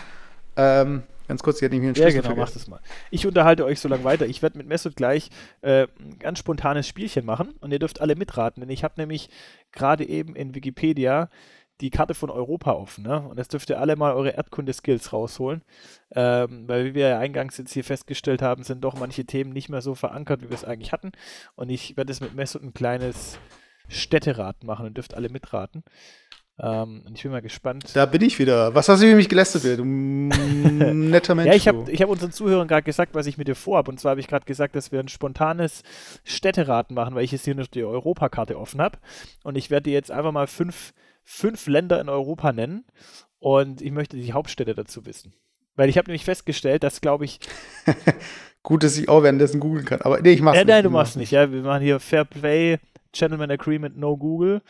Ähm, ganz kurz, die hat nämlich einen Ja, Schlüssel genau, mach vergessen. das mal. Ich unterhalte euch so lange weiter. Ich werde mit Mesut gleich äh, ein ganz spontanes Spielchen machen und ihr dürft alle mitraten, denn ich habe nämlich gerade eben in Wikipedia die Karte von Europa offen, ne? Und jetzt dürft ihr alle mal eure Erdkunde-Skills rausholen, ähm, weil wie wir ja eingangs jetzt hier festgestellt haben, sind doch manche Themen nicht mehr so verankert, wie wir es eigentlich hatten. Und ich werde jetzt mit Mesut ein kleines Städteraten machen und dürft alle mitraten. Ähm, und ich bin mal gespannt. Da bin ich wieder. Was hast du über mich gelästert, du netter Mensch? Ja, ich habe ich hab unseren Zuhörern gerade gesagt, was ich mit dir vorhabe. Und zwar habe ich gerade gesagt, dass wir ein spontanes Städteraten machen, weil ich jetzt hier noch die Europakarte offen habe. Und ich werde dir jetzt einfach mal fünf, fünf Länder in Europa nennen. Und ich möchte die Hauptstädte dazu wissen. Weil ich habe nämlich festgestellt, dass, glaube ich. Gut, dass ich auch währenddessen googeln kann. Aber nee, ich mach's Äh, nicht. nein, du machst nicht. Ja, wir machen hier Fair Play, Gentleman Agreement, No Google.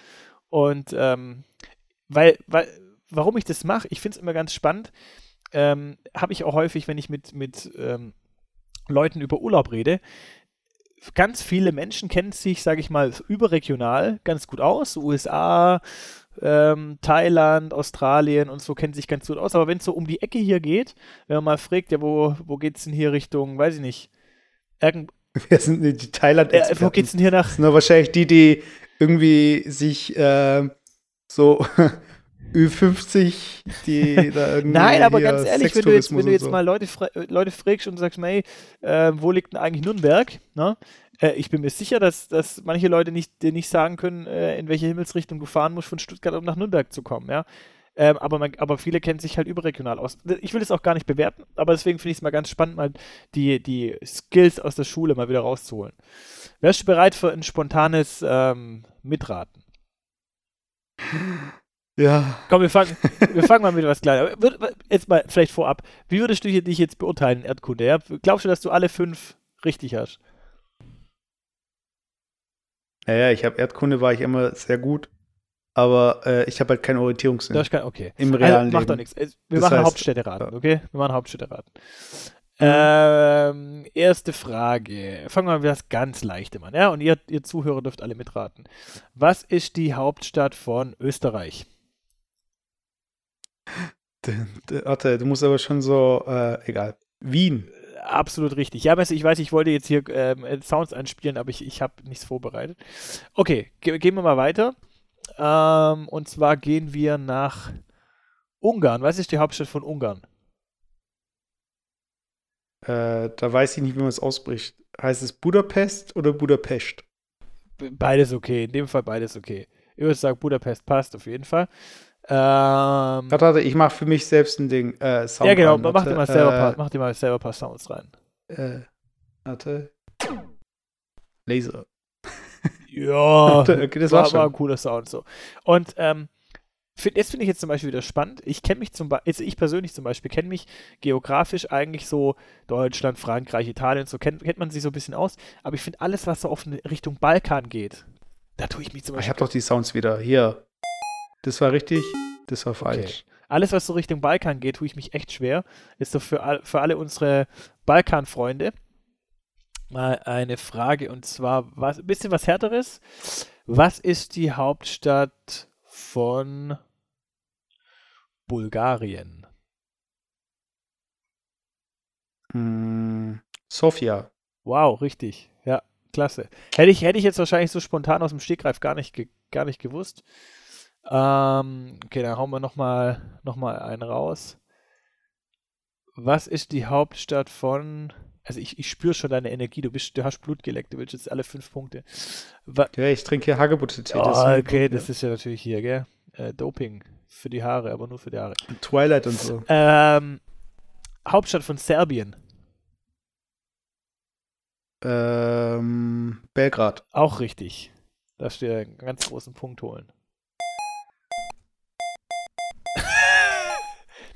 Und ähm, weil, weil, warum ich das mache, ich finde es immer ganz spannend. Ähm, habe ich auch häufig, wenn ich mit, mit ähm, Leuten über Urlaub rede. Ganz viele Menschen kennen sich, sage ich mal, überregional ganz gut aus. USA, ähm, Thailand, Australien und so kennen sich ganz gut aus. Aber wenn es so um die Ecke hier geht, wenn man mal fragt, ja, wo, wo geht es denn hier Richtung, weiß ich nicht, irgend, Wer sind denn die thailand äh, wo geht's denn hier nach? Das sind wahrscheinlich die, die irgendwie sich ähm, so Ü50, die da irgendwie. Nein, aber ganz ehrlich, wenn du jetzt, wenn du jetzt so. mal Leute, Leute fragst und sagst, hey, äh, wo liegt denn eigentlich Nürnberg? Ne? Äh, ich bin mir sicher, dass, dass manche Leute nicht, dir nicht sagen können, äh, in welche Himmelsrichtung du fahren musst, von Stuttgart um nach Nürnberg zu kommen, ja. Ähm, aber, man, aber viele kennen sich halt überregional aus. Ich will es auch gar nicht bewerten, aber deswegen finde ich es mal ganz spannend, mal die, die Skills aus der Schule mal wieder rauszuholen. Wärst du bereit für ein spontanes ähm, Mitraten? Ja. Komm, wir fangen, wir fangen mal mit was Kleinem. Jetzt mal vielleicht vorab. Wie würdest du hier, dich jetzt beurteilen Erdkunde? Ja? Glaubst du, dass du alle fünf richtig hast? Naja, ich habe Erdkunde, war ich immer sehr gut. Aber äh, ich habe halt keinen Orientierungssinn. Du hast kein, okay. Im Also, realen macht doch Leben. nichts. Es- Wir Das machen heißt, Hauptstädteraten, okay? Wir machen Hauptstädteraten. Ähm, erste Frage. Fangen wir mal mit was ganz Leichtem an. Ja? Und ihr, ihr Zuhörer dürft alle mitraten. Was ist die Hauptstadt von Österreich? Warte, du musst aber schon so, äh, egal. Wien. Absolut richtig. Ja, ich weiß, ich wollte jetzt hier ähm, Sounds einspielen, aber ich, ich habe nichts vorbereitet. Okay, ge gehen wir mal weiter. Ähm, und zwar gehen wir nach Ungarn. Was ist die Hauptstadt von Ungarn? Äh, da weiß ich nicht, wie man es ausspricht. Heißt es Budapest oder Budapest? Beides okay. In dem Fall beides okay. Ich würde sagen, Budapest passt auf jeden Fall. Ähm, Warte, ich mache für mich selbst ein Ding. Äh, Sound ja, genau. an. Mach dir, mal selber äh, paar, mach dir mal selber ein paar Sounds rein. Äh, warte. Laser. Ja, okay, das war, war schon. ein cooler Sound so. Und ähm, find, jetzt finde ich jetzt zum Beispiel wieder spannend. Ich kenne mich zum Beispiel, ich persönlich zum Beispiel kenne mich geografisch eigentlich so Deutschland, Frankreich, Italien, so kennt, kennt man sich so ein bisschen aus. Aber ich finde alles, was so auf eine Richtung Balkan geht, da tue ich mich zum Ah, Ich Beispiel. habe doch die Sounds wieder. Hier. Das war richtig, das war falsch. Alles, was so Richtung Balkan geht, tue ich mich echt schwer. Ist so für, für alle unsere Balkan-Freunde mal eine Frage und zwar was, ein bisschen was härteres. Was ist die Hauptstadt von Bulgarien? Mm, Sofia. Wow, richtig. Ja, klasse. Hätte ich, hätte ich jetzt wahrscheinlich so spontan aus dem Stegreif gar nicht, gar nicht gewusst. Ähm, okay, dann hauen wir nochmal noch mal einen raus. Was ist die Hauptstadt von Also ich, ich spüre schon deine Energie. Du bist, du hast Blut geleckt. Du willst jetzt alle fünf Punkte. Wa Ja, ich trinke hier Hagebutte-Tee. oh, okay, das ist ja natürlich hier, gell? Äh, Doping für die Haare, aber nur für die Haare. Twilight und so. Ähm, Hauptstadt von Serbien. Ähm, Belgrad. Auch richtig. Darfst dir einen ganz großen Punkt holen.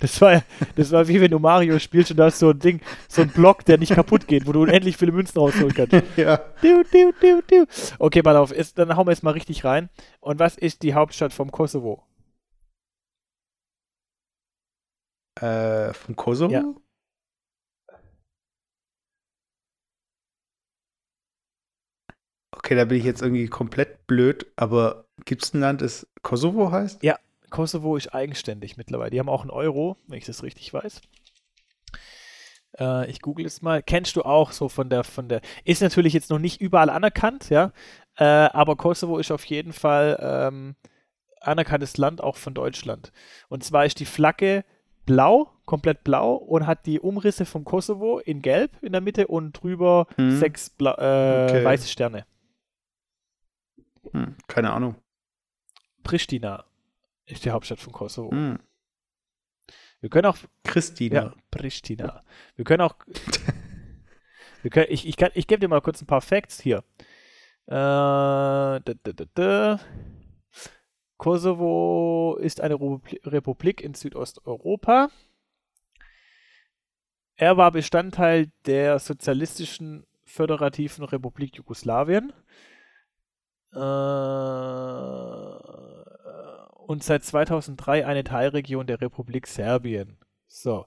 Das war, das war wie wenn du Mario spielst und da hast so ein Ding, so ein Block, der nicht kaputt geht, wo du unendlich viele Münzen rausholen kannst. ja. Diu, diu, diu, diu. Okay, pass auf, ist, dann hauen wir jetzt mal richtig rein. Und was ist die Hauptstadt vom Kosovo? Äh, vom Kosovo? Ja. Okay, da bin ich jetzt irgendwie komplett blöd, aber gibt es ein Land, das Kosovo heißt? Kosovo ist eigenständig mittlerweile. Die haben auch einen Euro, wenn ich das richtig weiß. Äh, ich google es mal. Kennst du auch so von der, von der, ist natürlich jetzt noch nicht überall anerkannt, ja, äh, aber Kosovo ist auf jeden Fall ähm, anerkanntes Land auch von Deutschland. Und zwar ist die Flagge blau, komplett blau und hat die Umrisse vom Kosovo in gelb in der Mitte und drüber Hm. sechs blau, äh, Okay. weiße Sterne. Hm, keine Ahnung. Pristina ist die Hauptstadt von Kosovo. Hm. Wir können auch Christina. Ja, Pristina. Wir können auch. wir können, ich ich, kann- ich gebe dir mal kurz ein paar Facts hier. Äh, da, da, da. Kosovo ist eine Republi- Republik in Südosteuropa. Er war Bestandteil der sozialistischen föderativen Republik Jugoslawien. Äh, und seit 2003 eine Teilregion der Republik Serbien. So.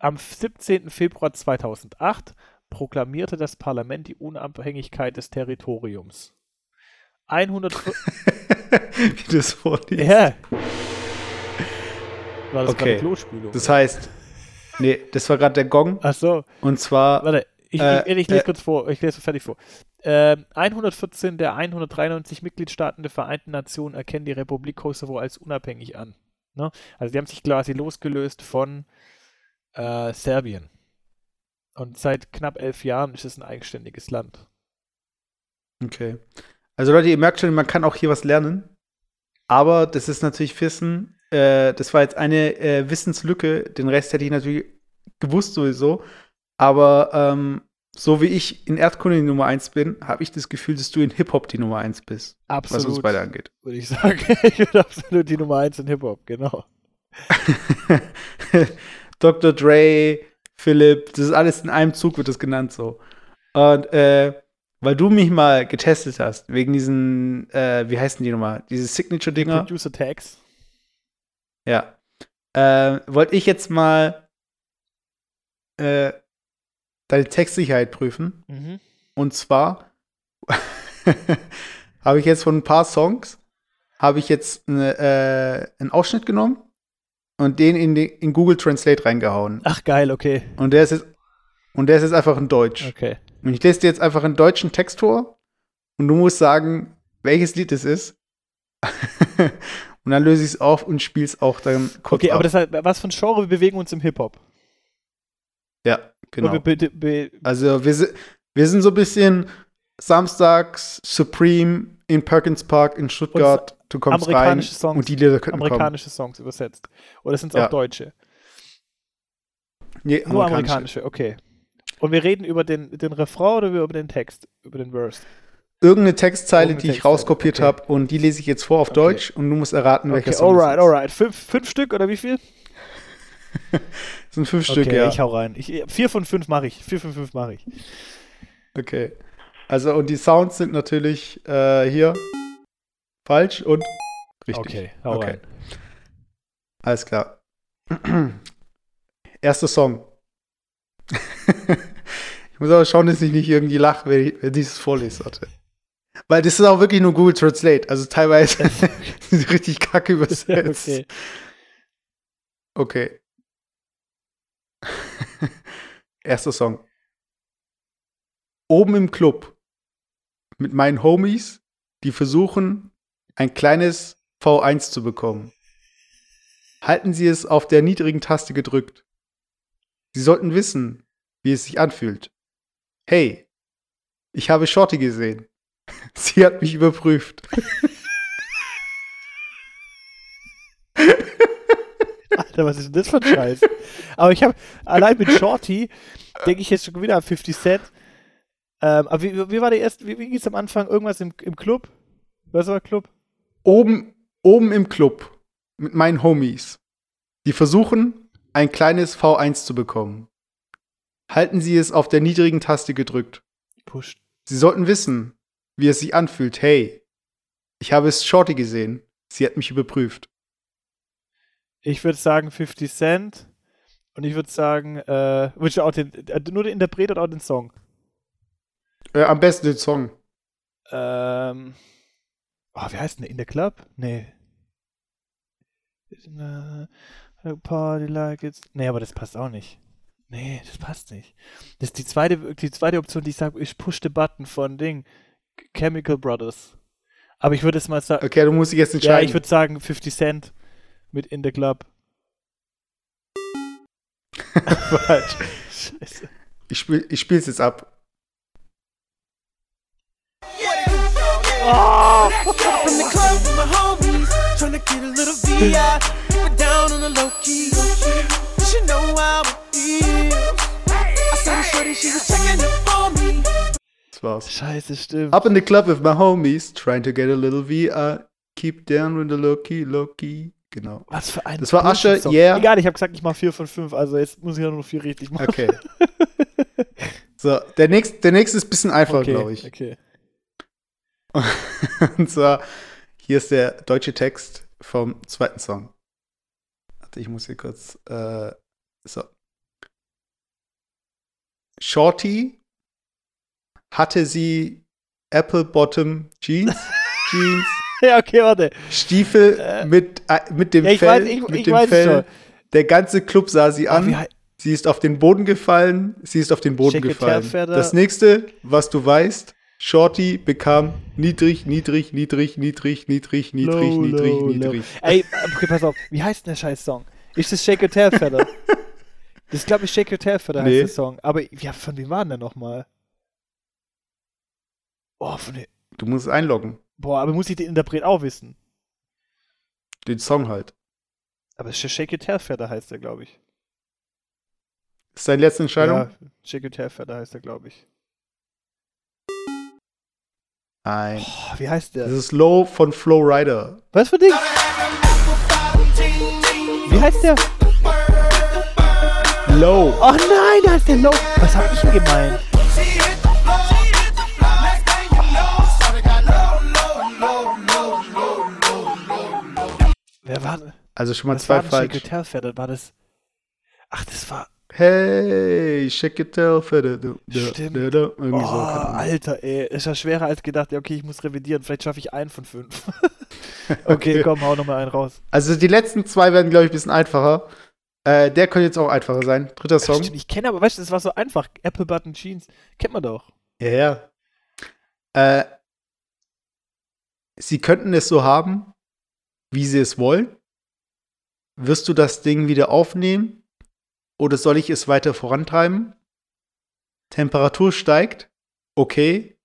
Am 17. Februar 2008 proklamierte das Parlament die Unabhängigkeit des Territoriums. 100. Wie du es vorliest. ja. War das Okay. gerade Klospülung? Das heißt, nee, das war gerade der Gong. Ach so. Und zwar, Warte, ich, Äh, ich, ich lese äh, kurz vor, ich lese fertig vor. Ähm, 114 der 193 Mitgliedstaaten der Vereinten Nationen erkennen die Republik Kosovo als unabhängig an. Ne? Also die haben sich quasi losgelöst von äh, Serbien. Und seit knapp elf Jahren ist es ein eigenständiges Land. okay. Also Leute, ihr merkt schon, man kann auch hier was lernen. Aber das ist natürlich Wissen. Äh, das war jetzt eine äh, Wissenslücke. Den Rest hätte ich natürlich gewusst sowieso. Aber ähm, so wie ich in Erdkunde die Nummer 1 bin, habe ich das Gefühl, dass du in Hip-Hop die Nummer 1 bist. Was uns Absolut, beide angeht. würde ich sagen. ich bin absolut die Nummer 1 in Hip-Hop, genau. Dr. Dre, Philipp, das ist alles in einem Zug, wird das genannt so. Und äh, weil du mich mal getestet hast, wegen diesen, äh, wie heißen die nochmal, diese Signature-Dinger, Producer Tags. ja, äh, wollte ich jetzt mal äh, deine Textsicherheit prüfen. Mhm. Und zwar habe ich jetzt von ein paar Songs, habe ich jetzt eine, äh, einen Ausschnitt genommen und den in, die, in Google Translate reingehauen. Ach geil, okay. Und der ist jetzt, und der ist jetzt einfach in Deutsch. Okay. Und ich lese dir jetzt einfach einen deutschen Text vor und du musst sagen, welches Lied es ist. und dann löse ich es auf und spiele es auch dann kurz Okay, ab. aber das heißt, was für ein Genre? Wir bewegen uns im Hip-Hop. ja, genau. Wir be be Also wir, si- wir sind so ein bisschen samstags Supreme in Perkins Park in Stuttgart. Du kommst rein amerikanische Songs. und die Lieder könnten amerikanische Songs übersetzt. Oder sind es Ja. auch deutsche? kommen. Nee, Nur amerikanische, okay. Und wir reden über den, den Refrain oder über den Text? Über den Verse? Irgendeine Textzeile, Irgendeine die ich Textzeile, rauskopiert okay. habe und die lese ich jetzt vor auf Okay. Deutsch und du musst erraten, Okay, Song alright, alright. Fünf, fünf Stück oder wie viel? Das sind fünf Stück, okay, ja. ich hau rein. Ich, vier von fünf mache ich. Vier von fünf mache ich. Okay. Also, und die Sounds sind natürlich äh, hier falsch und richtig. Okay, hau Okay. rein. Alles klar. Erster Song. ich muss aber schauen, dass ich nicht irgendwie lache, wenn ich wenn ich das vorlese. Warte. Weil das ist auch wirklich nur Google Translate. Also teilweise sind sie richtig kacke übersetzt. okay. Okay. Erster Song. Oben im Club mit meinen Homies, die versuchen, ein kleines V1 zu bekommen. Halten Sie es auf der niedrigen Taste gedrückt. Sie sollten wissen, wie es sich anfühlt. Hey, ich habe Shorty gesehen. Sie hat mich überprüft. Alter, was ist denn das für ein Scheiß? Aber ich habe allein mit Shorty denke ich jetzt schon wieder an 50 Cent. Ähm, aber wie, wie war der erste, wie, wie ging es am Anfang? Irgendwas im, im Club? Was war Club? Oben, oben im Club mit meinen Homies. Die versuchen, ein kleines V1 zu bekommen. Halten Sie es auf der niedrigen Taste gedrückt. Pusht. Sie sollten wissen, wie es sich anfühlt. Hey, ich habe es Shorty gesehen. Sie hat mich überprüft. Ich würde sagen 50 Cent. Und ich würde sagen, äh, würdest du auch den, äh, nur den Interpret oder auch den Song? Äh, am besten den Song. Ähm. Oh, wie heißt denn der? In the Club? Nee. Party like it's. Nee, aber das passt auch nicht. Nee, das passt nicht. Das ist die zweite, die zweite Option, die ich sage, ich push the button von Ding. Chemical Brothers. Aber ich würde es mal sagen. Okay, du musst dich jetzt entscheiden. Ja, ich würde sagen 50 Cent mit In the Club. Falsch. Scheiße. Ich, spiel, ich spiel's jetzt ab. Oh! Das war's. Scheiße, stimmt. Up in the club with my homies, trying to get a little VR. Keep down with the low-key, low-key. Genau. Was für ein Das war Asche, yeah. Egal, ich habe gesagt, ich mache 4 von 5, also jetzt muss ich ja nur noch 4 richtig machen. Okay. so, der nächste, der nächste ist ein bisschen einfacher, okay, glaube ich. Okay. Und zwar, hier ist der deutsche Text vom zweiten Song. Warte, ich muss hier kurz. Äh, so. Shorty hatte sie Apple Bottom Jeans, Jeans, Ja, okay, warte. Stiefel Äh. mit, äh, mit dem Ja, Fell, weiß- ich- mit ich dem Fell. schon. Der ganze Club sah sie an. Sie ist auf den Boden gefallen. Sie ist auf den Boden gefallen. Das nächste, was du weißt, Shorty bekam niedrig, niedrig, niedrig, niedrig, niedrig, niedrig, Low, niedrig, low, low. niedrig. Ey, okay, pass auf. Wie heißt denn der scheiß Song? Ist das Shake Your Tail Feather? das ist, glaube ich, Shake Your Tail Feather Nee. heißt der Song. Aber ja, von wem war denn der nochmal? Oh, von dem. Du musst es einloggen. Boah, aber muss ich den Interpret auch wissen? Den Song halt. Aber es ist Shake Your Tail Feather heißt der, glaube ich. Ist deine letzte Entscheidung? Ja, Shake Your Tail Feather heißt der, glaube ich. Nein. Boah, wie heißt der? Das ist Low von Flow Rider. Was für Ding? Wie heißt der? Low. Oh nein, da ist der Low. Was hab ich denn gemeint? Wer war das? Also schon mal Was zwei war Shake falsch. Tail Feather? War das. Ach, das war. Hey, shake it du, Stimmt. Oh, so. Alter, ey. Ist ja schwerer als gedacht. Ja, okay, ich muss revidieren. Vielleicht schaffe ich einen von fünf. okay, komm, hau nochmal einen raus. Also die letzten zwei werden, glaube ich, ein bisschen einfacher. Äh, der könnte jetzt auch einfacher sein. Dritter Song. Stimmt, ich kenne aber, weißt du, das war so einfach. Apple Button Jeans. Kennt man doch. Ja, ja. Äh, sie könnten es so haben, wie sie es wollen. Wirst du das Ding wieder aufnehmen? Oder soll ich es weiter vorantreiben? Temperatur steigt. Okay.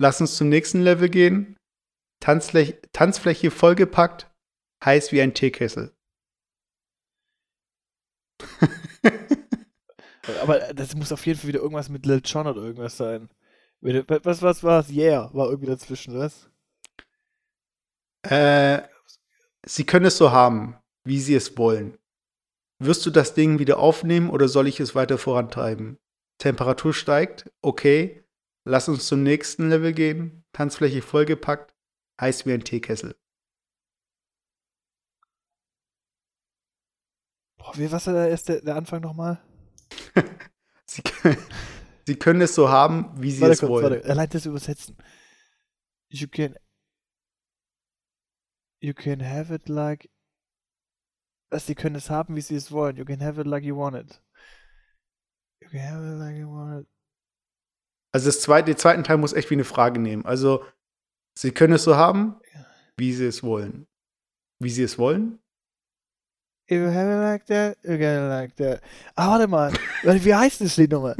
Lass uns zum nächsten Level gehen. Tanzfläche, Tanzfläche vollgepackt. Heiß wie ein Teekessel. Aber das muss auf jeden Fall wieder irgendwas mit Lil Jon oder irgendwas sein. Was, was war's? Yeah, war irgendwie dazwischen, was? Äh, sie können es so haben, wie sie es wollen. Wirst du das Ding wieder aufnehmen oder soll ich es weiter vorantreiben? Temperatur steigt, okay. Lass uns zum nächsten Level gehen. Tanzfläche vollgepackt, heiß wie ein Teekessel. Boah, wie, was war der der Anfang nochmal? Sie, können- sie können es so haben, wie sie Warte es kurz, wollen. warte. Allein das übersetzen. You can. You can have it like. Was, sie können es haben, wie sie es wollen. You can have it like you want it. You can have it like you want it. Also das zweite, den zweiten Teil muss echt wie eine Frage nehmen. Also, sie können es so haben, wie sie es wollen. Wie sie es wollen? If you have it like that, you get it like that. Ah, warte mal. Wie heißt das Lied nochmal?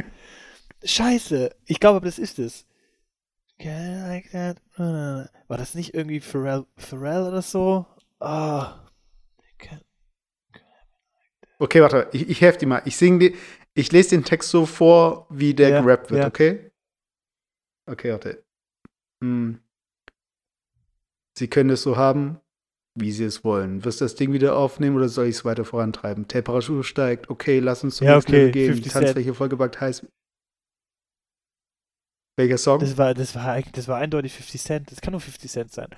Scheiße. Ich glaube, das ist es. Can I like that? War das nicht irgendwie Pharrell, Pharrell oder so? Ah. Okay, warte, ich, ich helfe dir mal. Ich singe dir, ich lese den Text so vor, wie der Ja, gerappt wird, ja. okay? Okay, warte. Hm. Sie können es so haben, wie Sie es wollen. Wirst du das Ding wieder aufnehmen oder soll ich es weiter vorantreiben? Temperatur steigt, okay, lass uns zum Ja, nächsten okay, Level gehen. Die 50 Cent. Tanzfläche vollgebackt heiß. Welcher Song? Das war, das war das war eindeutig 50 Cent. Das kann nur 50 Cent sein.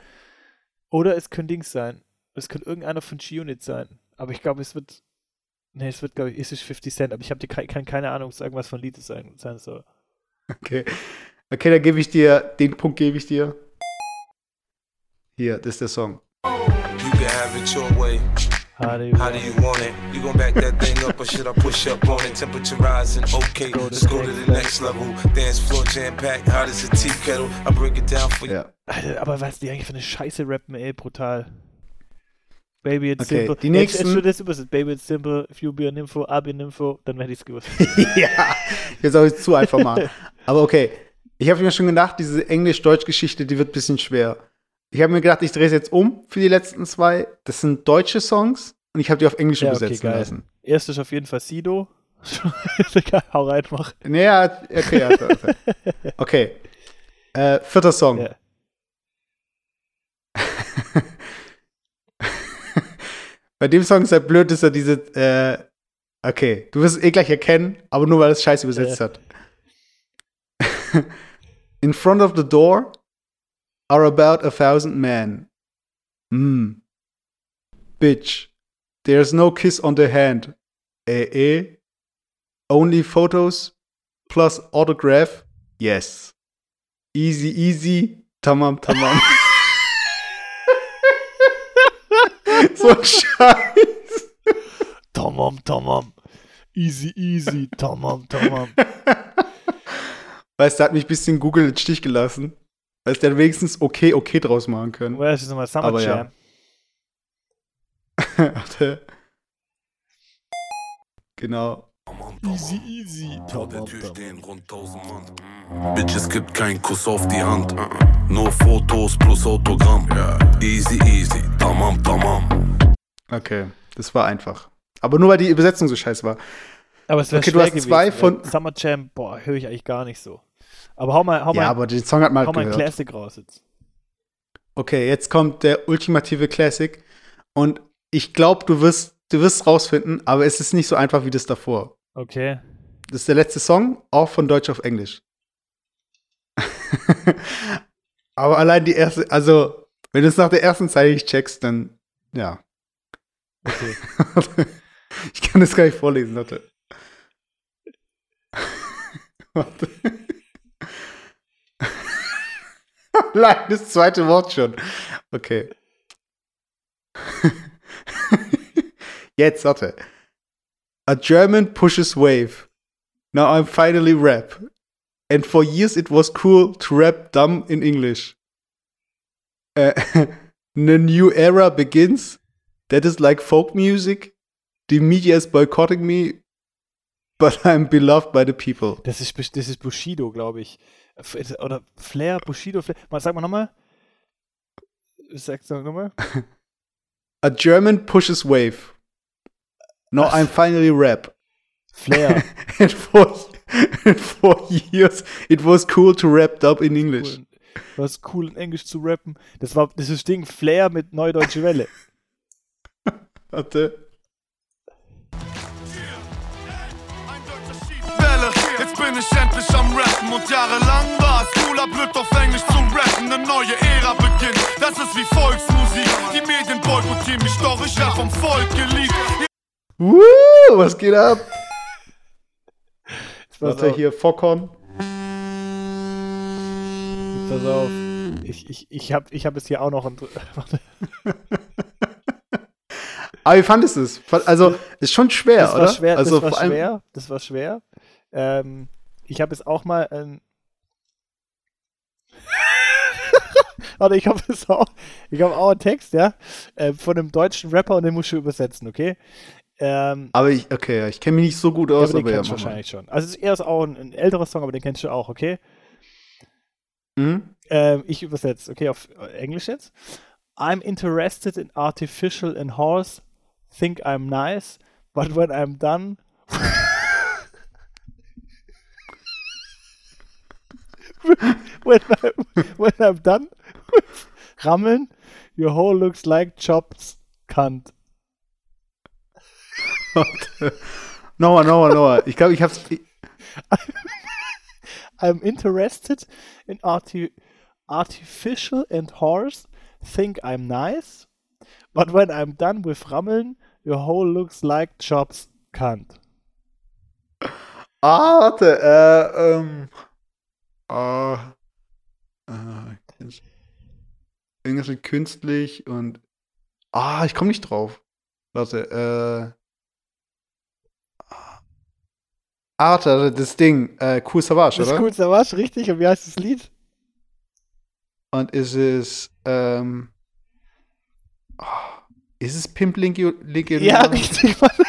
Oder es könnte Dings sein. Es könnte irgendeiner von G-Unit sein. Aber ich glaube, es wird. Ne, es wird, glaube ich, es ist 50 Cent, aber ich habe die ke- kein, keine Ahnung, ob es irgendwas von Lied sein, sein soll. Okay. Okay, dann gebe ich dir, den Punkt gebe ich dir. Hier, das ist der Song. Have it your way. How do you How do you want it? You gon' back that thing up or should I push up on it? Temperature rising, okay. Let's go to the next level. Dance floor jam packed, hot as a tea kettle. I break it down for you. Alter, aber was die eigentlich für eine Scheiße rappen, ey, brutal. Baby, it's Okay, simple. die Jetzt- nächsten- Jetzt, jetzt übersetzt. Baby, it's simple. If you be an info, I be an info, dann hätte ich's gewusst. ja, jetzt auch zu einfach mal. Aber okay, ich habe mir schon gedacht, diese Englisch-Deutsch-Geschichte, die wird ein bisschen schwer. Ich habe mir gedacht, ich drehe es jetzt um für die letzten zwei. Das sind deutsche Songs und ich habe die auf Englisch Ja, okay, übersetzen geil. lassen. Erst ist auf jeden Fall Sido. Hau rein, mach. Naja, okay, also, also. okay. Äh, vierter Song. Ja. Bei dem Song ist er blöd, dass er diese, äh, okay, du wirst es eh gleich erkennen, aber nur weil es scheiße übersetzt Ja. hat. In front of the door are about a thousand men. Hmm. Bitch. There's no kiss on the hand. Eh, eh. Only photos plus autograph. Yes. Easy, easy. Tamam, tamam. so ein Scheiß. Tamam, tamam. Easy, easy. Tamam, tamam. Weißt du, hat mich ein bisschen Google in den Stich gelassen. Weil der wenigstens okay, okay draus machen können. Woher ist das nochmal? Summer Aber ja. Jam. Warte. Genau. Easy, easy. Vor der Tür stehen rund 1000 Mann. Mm. Bitch, es gibt keinen Kuss auf die Hand. Uh -uh. Nur Fotos plus Autogramm. Easy, easy. Tamam, tamam. Okay. Das war einfach. Aber nur weil die Übersetzung so scheiße war. Aber es wäre Okay, du schwer hast gewesen. zwei von- Summer Jam, boah, höre ich eigentlich gar nicht so. Aber hau mal, hau ja, mal, aber den Song hat man hau halt mal ein gehört. Classic raus jetzt. Okay, jetzt kommt der ultimative Classic. Und ich glaube, du wirst, du wirst rausfinden, aber es ist nicht so einfach wie das davor. Okay. Das ist der letzte Song, auch von Deutsch auf Englisch. aber allein die erste, also, wenn du es nach der ersten Zeile nicht checkst, dann, ja. Okay. ich kann das gar nicht vorlesen, warte. warte. Allein das zweite Wort schon. Okay. Jetzt, warte. A German pushes wave. Now I'm finally rap. And for years it was cool to rap dumb in English. Uh, the new era begins. That is like folk music. The media is boycotting me, but I'm beloved by the people. Das ist, das ist Bushido, glaube ich. Oder Flair, Bushido, Flair. Mal, sag mal nochmal. Sag nochmal. A German pushes wave. Now Ach. I'm finally rap. Flair. and for, and for years it was cool to rap dub in English. Cool. Was cool in Englisch zu rappen. Das war das ist Ding Flair mit Neudeutsche Welle. Warte. Bin ich endlich am Rappen und jahrelang war es cooler, blöd auf Englisch zu rappen. Eine neue Ära beginnt, das ist wie Volksmusik. Die Medien boykottieren mich, doch ich werd vom Volk geliebt. Woo, was geht ab? Pass Warte, auf, hier Focon. pass auf. Ich, ich, ich habe ich hab es hier auch noch. Warte. Aber wie fandest du es? Also, ist schon schwer, das oder? war schwer. also, das war vor allem, schwer. Das war schwer. Ähm, ich habe es auch mal. Ähm, Warte, ich habe es auch. Ich habe auch einen Text, ja, äh, von einem deutschen Rapper und den musst du übersetzen, okay? Ähm, Aber ich, okay, ja, ich kenne mich nicht so gut ja, aus, aber den aber ja, wahrscheinlich schon. Also es ist auch ein, ein älterer Song, aber den kennst du auch, okay? Mhm. Ähm, ich übersetze, okay, auf Englisch jetzt. I'm interested in artificial and horse, think I'm nice, but when I'm done. when, I'm, when I'm done with Rammeln, your hole looks like chopped cunt. Nochmal, nochmal, nochmal. Ich glaube, ich hab's. I'm interested in arti artificial and horse, think I'm nice, but when I'm done with Rammeln, your hole looks like chops cunt. ah, warte, äh, ähm. Ah. Äh, irgendwas mit künstlich und. Ah, ich komme nicht drauf. Warte, äh. Ah, warte, das Ding, äh, Cool Savage, Das ist oder? cool, Savage, richtig. Und wie heißt das Lied? Und ist es, ähm. ah, ist es Pimp Linky Linky? Ja, richtig, Mann.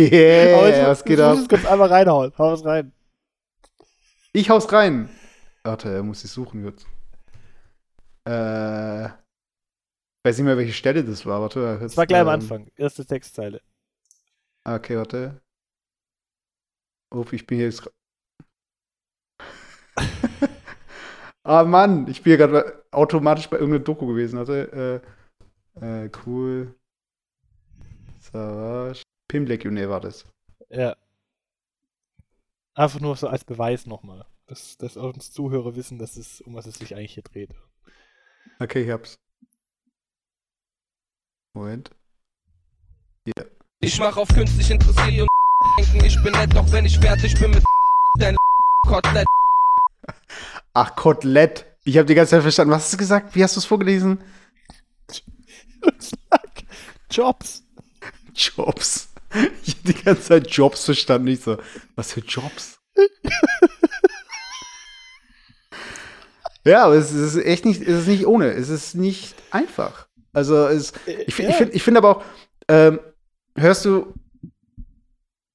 Yeah, was geht ab? musst du es kurz einmal reinhauen. Hau es rein. Ich hau's rein. Warte, er muss ich suchen jetzt. Äh. Weiß nicht mehr, welche Stelle das war. Warte. Das war gleich am ähm, Anfang. Erste Textzeile. Okay, warte. Uff, ich bin hier jetzt. ah, Mann, ich bin hier gerade automatisch bei irgendeiner Doku gewesen. Warte. Äh, äh, cool. Savage. Pimblek June war das. Ja. Einfach nur so als Beweis nochmal. Dass, dass uns Zuhörer wissen, dass es, um was es sich eigentlich hier dreht. Okay, ich hab's. Moment. Ich mach auf künstlich interessiert und denken, ich bin nett, doch wenn ich fertig bin mit dein Kotelett. Ach, Kotelett. Ich habe die ganze Zeit verstanden. Was hast du gesagt? Wie hast du es vorgelesen? Jobs. Jobs. Ich habe die ganze Zeit Jobs verstanden. Ich so, was für Jobs? ja, aber es ist echt nicht, es ist nicht ohne. Es ist nicht einfach. Also, es, ich, ich finde ich find aber auch, ähm, hörst du,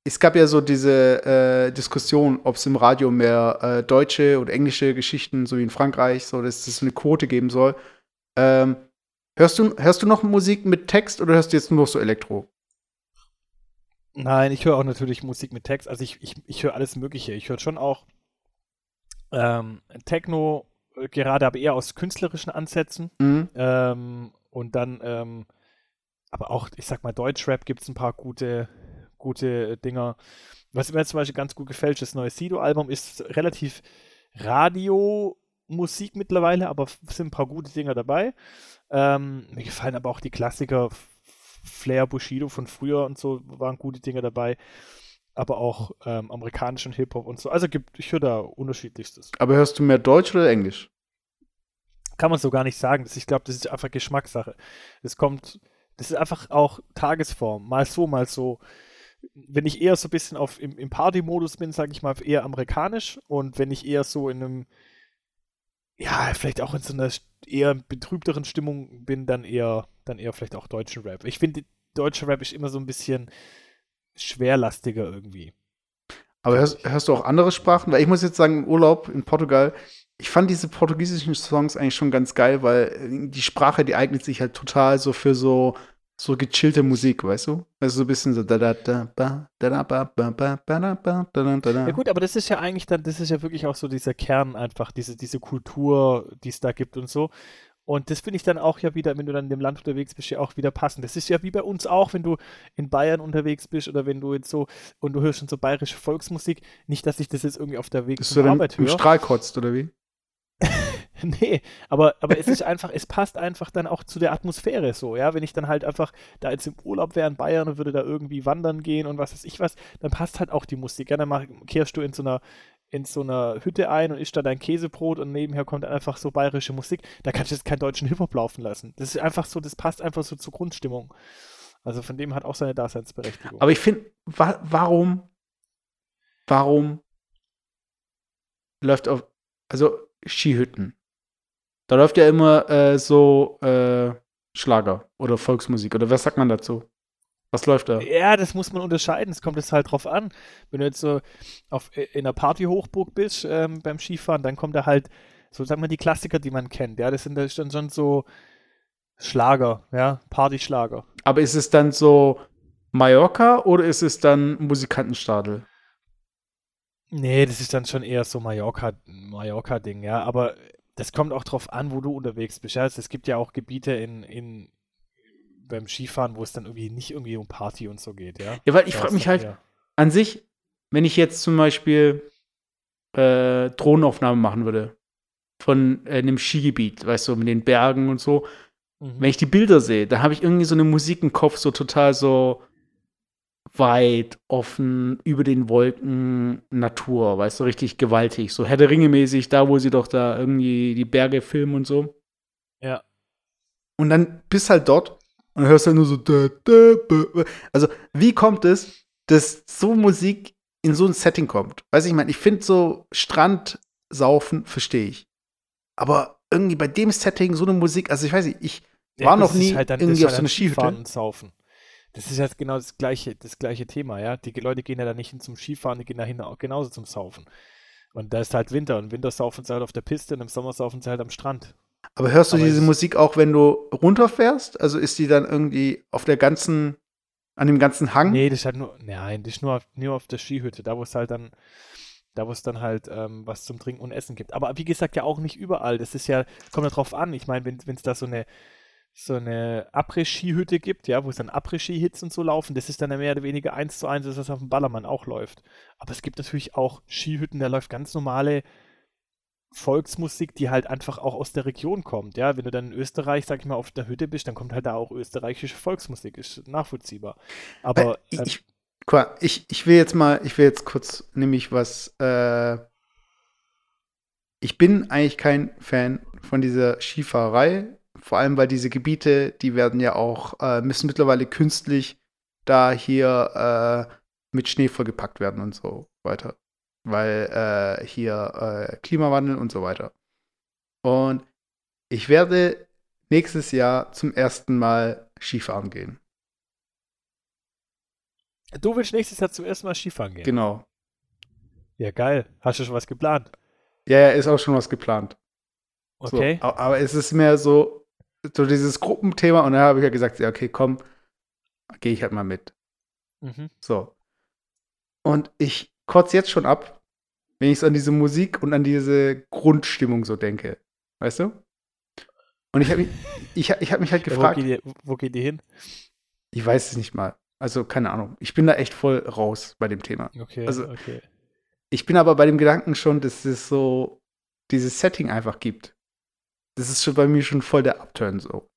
es gab ja so diese äh, Diskussion, ob es im Radio mehr äh, deutsche oder englische Geschichten, so wie in Frankreich, so dass es eine Quote geben soll. Ähm, hörst, du, hörst du noch Musik mit Text oder hörst du jetzt nur noch so Elektro? Nein, ich höre auch natürlich Musik mit Text. Also ich, ich, ich höre alles Mögliche. Ich höre schon auch ähm, Techno, äh, gerade aber eher aus künstlerischen Ansätzen. Mhm. Ähm, und dann, ähm, aber auch, ich sag mal, Deutschrap gibt es ein paar gute, gute Dinger. Was mir zum Beispiel ganz gut gefällt, das neue Sido-Album ist relativ Radio-Musik mittlerweile, aber es sind ein paar gute Dinger dabei. Ähm, mir gefallen aber auch die Klassiker, Flair, Bushido von früher und so, waren gute Dinger dabei. Aber auch ähm, amerikanischen Hip-Hop und so. Also gibt, ich höre da unterschiedlichstes. Aber hörst du mehr Deutsch oder Englisch? Kann man so gar nicht sagen. Das, ich glaube, das ist einfach Geschmackssache. Das kommt, das ist einfach auch Tagesform. Mal so, mal so. Wenn ich eher so ein bisschen auf, im, im Party-Modus bin, sage ich mal, eher amerikanisch. Und wenn ich eher so in einem, ja, vielleicht auch in so einer eher betrübteren Stimmung bin, dann eher, dann eher vielleicht auch deutschen Rap. Ich finde, deutscher Rap ist immer so ein bisschen schwerlastiger irgendwie. Aber hörst, hörst du auch andere Sprachen? Weil ich muss jetzt sagen, im Urlaub in Portugal, ich fand diese portugiesischen Songs eigentlich schon ganz geil, weil äh, die Sprache, die eignet sich halt total so für so, so gechillte Musik, weißt du? Also so ein bisschen so da da da ba da da ba ba ba ba da ba da da da da. Ja gut, aber das ist ja eigentlich dann, das ist ja wirklich auch so dieser Kern einfach, diese, diese Kultur, die es da gibt und so. Und das finde ich dann auch ja wieder, wenn du dann in dem Land unterwegs bist, ja auch wieder passend. Das ist ja wie bei uns auch, wenn du in Bayern unterwegs bist oder wenn du jetzt so und du hörst schon so bayerische Volksmusik. Nicht, dass ich das jetzt irgendwie auf der Weg zur Arbeit im höre. Strahl kotzt, oder wie? Nee, aber, aber es ist einfach, es passt einfach dann auch zu der Atmosphäre so, ja. Wenn ich dann halt einfach da jetzt im Urlaub wäre in Bayern und würde da irgendwie wandern gehen und was weiß ich was, dann passt halt auch die Musik. Ja, dann mach, kehrst du in so einer in so einer Hütte ein und isst da dein Käsebrot und nebenher kommt einfach so bayerische Musik. Da kannst du jetzt keinen deutschen Hip-Hop laufen lassen. Das ist einfach so, das passt einfach so zur Grundstimmung. Also von dem hat auch seine Daseinsberechtigung. Aber ich finde, wa warum, warum läuft auf, also Skihütten. Da läuft ja immer äh, so äh, Schlager oder Volksmusik oder was sagt man dazu? Was läuft da? Ja, das muss man unterscheiden. Es kommt jetzt halt drauf an. Wenn du jetzt so auf, in einer Partyhochburg bist ähm, beim Skifahren, dann kommt da halt, so sagen wir, die Klassiker, die man kennt. Ja, das sind dann schon so Schlager, ja, Partyschlager. Aber ist es dann so Mallorca oder ist es dann Musikantenstadel? Nee, das ist dann schon eher so Mallorca, Mallorca-Ding, ja. Aber das kommt auch drauf an, wo du unterwegs bist. Ja? Es gibt ja auch Gebiete in, in beim Skifahren, wo es dann irgendwie nicht irgendwie um Party und so geht, ja. Ja, weil ich frage mich halt eher- an sich, wenn ich jetzt zum Beispiel äh, Drohnenaufnahmen machen würde von äh, einem Skigebiet, weißt du, mit den Bergen und so, Mhm. wenn ich die Bilder sehe, dann habe ich irgendwie so eine Musik im Kopf, so total so weit, offen, über den Wolken, Natur, weißt du, richtig gewaltig, so Herr der Ringe mäßig, da wo sie doch da irgendwie die Berge filmen und so. Ja. Und dann bist halt dort und hörst halt nur so. Da, da. Also, wie kommt es, dass so Musik in so ein Setting kommt? Weiß ich, ich meine, ich finde so Strand saufen, verstehe ich. Aber irgendwie bei dem Setting so eine Musik, also ich weiß nicht, ich Ja, war noch nie halt dann- irgendwie auf halt so dann einer Skihütte. Skifahren und Saufen. Das ist jetzt genau das gleiche, das gleiche Thema, ja. Die Leute gehen ja da nicht hin zum Skifahren, die gehen da hin auch genauso zum Saufen. Und da ist halt Winter und im Winter saufen sie halt auf der Piste und im Sommer saufen sie halt am Strand. Aber hörst du Aber diese es- Musik auch, wenn du runterfährst? Also ist die dann irgendwie auf der ganzen, an dem ganzen Hang? Nee, das ist halt nur, nein, das ist nur auf, nur auf der Skihütte, da wo es halt dann, da wo es dann halt ähm, was zum Trinken und Essen gibt. Aber wie gesagt, ja auch nicht überall. Das ist ja, kommt ja drauf an. Ich meine, wenn es da so eine, so eine Après-Ski-Hütte gibt, ja, wo es dann Après-Ski-Hits und so laufen, das ist dann mehr oder weniger eins zu eins, das was auf dem Ballermann auch läuft. Aber es gibt natürlich auch Skihütten, da läuft ganz normale Volksmusik, die halt einfach auch aus der Region kommt, ja. Wenn du dann in Österreich, sag ich mal, auf der Hütte bist, dann kommt halt da auch österreichische Volksmusik, ist nachvollziehbar. Aber ich, ähm, ich, mal, ich, ich will jetzt mal, ich will jetzt kurz nämlich was, äh, ich bin eigentlich kein Fan von dieser Skifahrerei, vor allem weil diese Gebiete, die werden ja auch, äh, müssen mittlerweile künstlich da hier äh, mit Schnee vollgepackt werden und so weiter. Weil äh, hier äh, Klimawandel und so weiter. Und ich werde nächstes Jahr zum ersten Mal Skifahren gehen. Du willst nächstes Jahr zum ersten Mal Skifahren gehen. Genau. Ja, geil. Hast du schon was geplant? Ja, ja, ist auch schon was geplant. Okay. So, aber es ist mehr so, so dieses Gruppenthema und dann habe ich ja gesagt, ja, okay, komm, gehe ich halt mal mit. Mhm. So. Und ich kotze jetzt schon ab, wenn ich so an diese Musik und an diese Grundstimmung so denke. Weißt du? Und ich habe mich, ich, hab- ich hab mich halt Ja, wo, gefragt, geht die, wo geht die hin? ich weiß es nicht mal. Also, keine Ahnung. Ich bin da echt voll raus bei dem Thema. Okay, Also- okay. Ich bin aber bei dem Gedanken schon, dass es so dieses Setting einfach gibt. Das ist schon bei mir schon voll der Upturn so.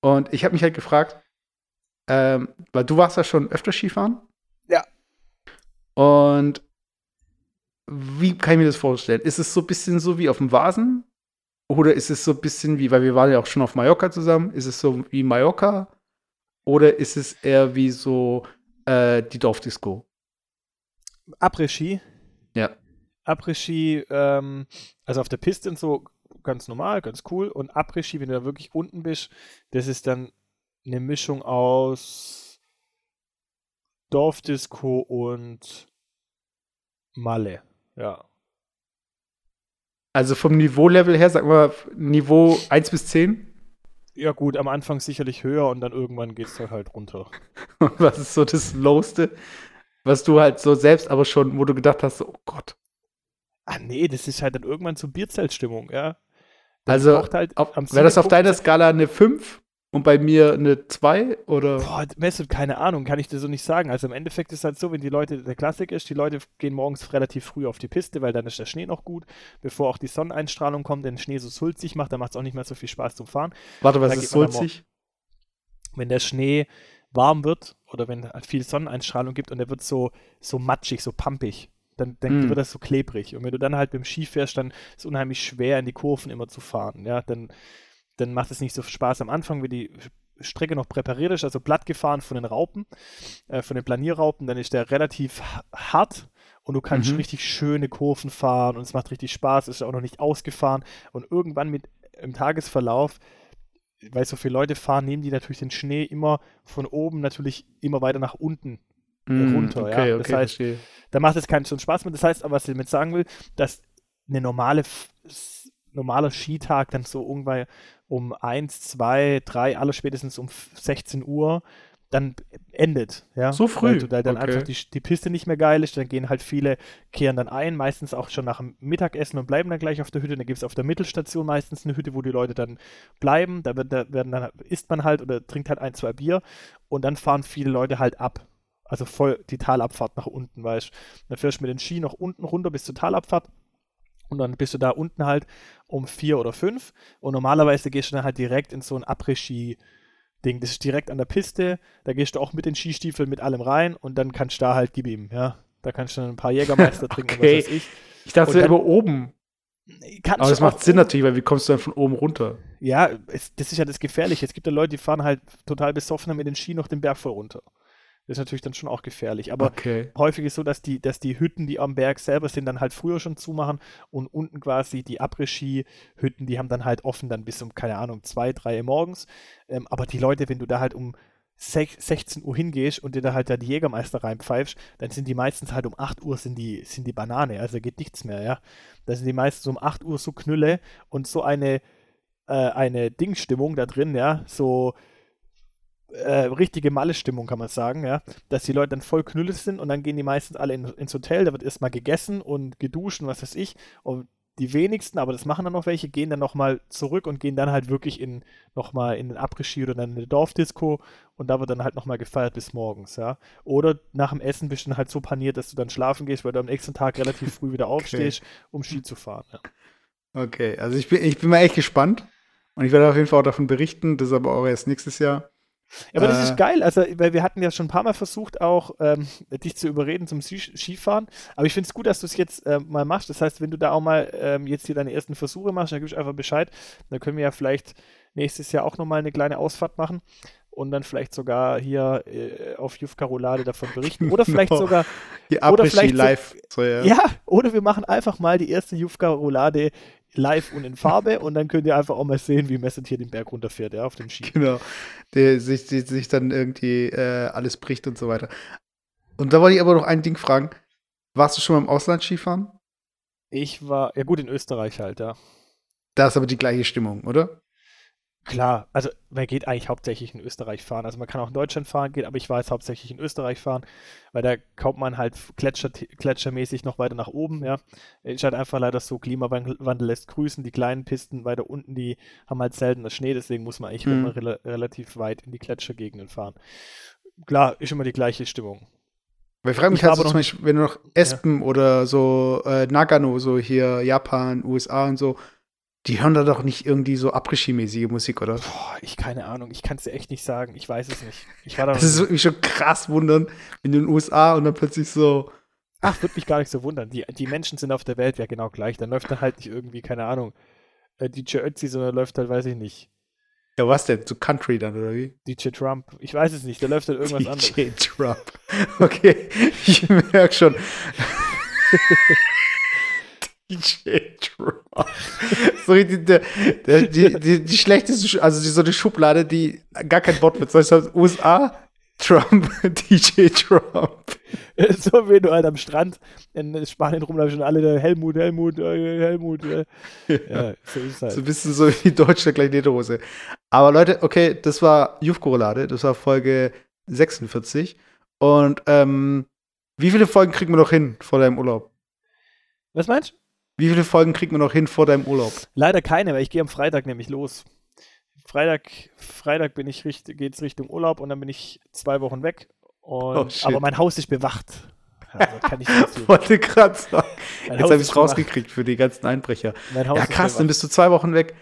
Und ich habe mich halt gefragt, ähm, weil du warst ja schon öfter Skifahren. Ja. Und wie kann ich mir das vorstellen? Ist es so ein bisschen so wie auf dem Vasen? Oder ist es so ein bisschen wie, weil wir waren ja auch schon auf Mallorca zusammen, ist es so wie Mallorca? Oder ist es eher wie so äh, die Dorfdisco? Après-Ski. Ja. Après-Ski, ähm, also auf der Piste und so ganz normal, ganz cool. Und Après-Ski, wenn du da wirklich unten bist, das ist dann eine Mischung aus Dorfdisco und Malle. Ja. Also vom Niveau-Level her, sag mal, Niveau 1 bis 10? Ja, gut, am Anfang sicherlich höher und dann irgendwann geht es dann halt runter. Was ist so das Lowste, was du halt so selbst aber schon, wo du gedacht hast, oh Gott. Ah, nee, das ist halt dann irgendwann so Bierzeltstimmung, ja. Das Also, halt Wäre das auf 57 deiner Skala eine 5 und bei mir eine 2? Oder? Boah, Mesut, keine Ahnung, kann ich dir so nicht sagen. Also im Endeffekt ist halt so, wenn die Leute, der Klassik ist, die Leute gehen morgens relativ früh auf die Piste, weil dann ist der Schnee noch gut, bevor auch die Sonneneinstrahlung kommt, den Schnee so sulzig macht, dann macht es auch nicht mehr so viel Spaß zum Fahren. Warte, was ist sulzig? Wenn der Schnee warm wird oder wenn halt viel Sonneneinstrahlung gibt und der wird so, so matschig, so pampig, dann, dann Mm. wird das so klebrig. Und wenn du dann halt mit dem Ski fährst, dann ist es unheimlich schwer, in die Kurven immer zu fahren. Ja, dann, dann macht es nicht so viel Spaß am Anfang, wenn die Strecke noch präpariert ist, also platt gefahren von den Raupen, äh, von den Planierraupen, dann ist der relativ ha- hart und du kannst Mhm. richtig schöne Kurven fahren und es macht richtig Spaß, ist auch noch nicht ausgefahren und irgendwann mit im Tagesverlauf weil so viele Leute fahren, nehmen die natürlich den Schnee immer von oben natürlich immer weiter nach unten Mm, runter, ja. okay, Das okay, heißt, verstehe. da macht es keinen Spaß mehr. Das heißt aber, was ich damit sagen will, dass eine normale, normaler Skitag dann so irgendwann um 1, 2, 3, aller spätestens um f- 16 Uhr dann endet. Ja? So früh? Weil, du- weil dann Okay. einfach die, die Piste nicht mehr geil ist, dann gehen halt viele, kehren dann ein, meistens auch schon nach dem Mittagessen und bleiben dann gleich auf der Hütte. Dann gibt es auf der Mittelstation meistens eine Hütte, wo die Leute dann bleiben. Da, wird, da werden dann, isst man halt oder trinkt halt ein, zwei Bier und dann fahren viele Leute halt ab. Also voll die Talabfahrt nach unten, weißt du. Dann fährst du mit den Ski noch unten runter bis zur Talabfahrt und dann bist du da unten halt um vier oder fünf und normalerweise gehst du dann halt direkt in so ein Après-Ski-Ding. Das ist direkt an der Piste, da gehst du auch mit den Skistiefeln mit allem rein und dann kannst du da halt gib ihm, ja. Da kannst du dann ein paar Jägermeister trinken Okay. was weiß ich. Ich dachte dann- über oben. Aber das macht Sinn natürlich, weil wie kommst du dann von oben runter? Ja, es, das ist ja das Gefährliche. Es gibt ja Leute, die fahren halt total besoffen mit den Ski noch den Berg voll runter. Das ist natürlich dann schon auch gefährlich. Aber okay. häufig ist so, dass die, dass die Hütten, die am Berg selber sind, dann halt früher schon zumachen und unten quasi die Après-Ski-Hütten, die haben dann halt offen dann bis um, keine Ahnung, zwei, drei Uhr morgens. Ähm, aber die Leute, wenn du da halt um sech- 16 Uhr hingehst und dir da halt da die Jägermeister reinpfeifst, dann sind die meistens halt um 8 Uhr sind die, sind die Banane, also geht nichts mehr, ja. Da sind die meistens um 8 Uhr so Knülle und so eine, äh, eine Dingstimmung da drin, ja, so äh, richtige Malle-Stimmung, kann man sagen, ja, dass die Leute dann voll Knülle sind und dann gehen die meistens alle in, ins Hotel, da wird erstmal gegessen und geduscht und was weiß ich. Und die wenigsten, aber das machen dann noch welche, gehen dann nochmal zurück und gehen dann halt wirklich in nochmal in den Après-Ski oder dann in eine Dorfdisco und da wird dann halt nochmal gefeiert bis morgens, ja. Oder nach dem Essen bist du dann halt so paniert, dass du dann schlafen gehst, weil du am nächsten Tag relativ früh wieder aufstehst, um Ski zu fahren. Ja. Okay, also ich bin, ich bin mal echt gespannt. Und ich werde auf jeden Fall auch davon berichten. Das ist aber auch erst nächstes Jahr. Ja, aber das Äh. ist geil, also, weil wir hatten ja schon ein paar Mal versucht, auch ähm, dich zu überreden zum Ski- Skifahren. Aber ich finde es gut, dass du es jetzt ähm, mal machst. Das heißt, wenn du da auch mal ähm, jetzt hier deine ersten Versuche machst, dann gibst du einfach Bescheid. Dann können wir ja vielleicht nächstes Jahr auch nochmal eine kleine Ausfahrt machen und dann vielleicht sogar hier äh, auf Jufka Roulade davon berichten. Oder vielleicht Genau. sogar, Die Oder vielleicht live. So, ja. ja, oder wir machen einfach mal die erste Jufka Roulade live und in Farbe und dann könnt ihr einfach auch mal sehen, wie Messet hier den Berg runterfährt, ja, auf dem Ski. Genau. Der sich, sich, sich dann irgendwie äh, alles bricht und so weiter. Und da wollte ich aber noch ein Ding fragen. Warst du schon mal im Ausland Skifahren? Ich war, ja gut, in Österreich halt, ja. Da ist aber die gleiche Stimmung, oder? Klar, also man geht eigentlich hauptsächlich in Österreich fahren. Also man kann auch in Deutschland fahren gehen, aber ich war jetzt hauptsächlich in Österreich fahren, weil da kommt man halt Gletscher, gletschermäßig noch weiter nach oben, ja. Ist halt einfach leider so, Klimawandel lässt grüßen, die kleinen Pisten weiter unten, die haben halt seltener Schnee, deswegen muss man eigentlich Mhm. immer rela relativ weit in die Gletschergegenden fahren. Klar, ist immer die gleiche Stimmung. Weil ich frage mich Ich halt so aber zum Beispiel, wenn du noch Espen oder so äh, Nagano, so hier Japan, USA und so, die hören da doch nicht irgendwie so Après-Ski-mäßige Musik, oder? Boah, ich keine Ahnung, ich kann es dir echt nicht sagen, ich weiß es nicht. Ich war da Das ist wirklich schon krass wundern, wenn du in den USA und dann plötzlich so, Ach, würde mich gar nicht so wundern. Die, die Menschen sind auf der Welt ja genau gleich. Dann läuft dann halt nicht irgendwie, keine Ahnung, äh, DJ Ötzi, sondern läuft halt, weiß ich nicht, ja, was denn? So Country dann, oder wie? DJ Trump. Ich weiß es nicht, da läuft halt irgendwas anderes. DJ Trump. Okay, ich merke schon. DJ Trump. So der, der, die, die, die schlechteste, Sch- also die, so eine Schublade, die gar kein Wort mit. Das heißt, USA, Trump, DJ Trump. so wie du halt am Strand in Spanien rumläufst und alle da Helmut, Helmut, äh, Helmut. Äh. Ja, so ist halt. So ein bisschen so wie Deutschland gleich Lederhose. Aber Leute, okay, das war Jufko-Roulade, das war Folge 46. Und ähm, wie viele Folgen kriegen wir noch hin vor deinem Urlaub? Was meinst du? Wie viele Folgen kriegen wir noch hin vor deinem Urlaub? Leider keine, weil ich gehe am Freitag nämlich los. Freitag, Freitag bin ich richt, geht's Richtung Urlaub und dann bin ich zwei Wochen weg. Und, Oh, aber mein Haus ist bewacht. Also kann ich. Wollte gerade sagen. Mein Jetzt habe ich es rausgekriegt für die ganzen Einbrecher. Ja, krass, dann bist du zwei Wochen weg.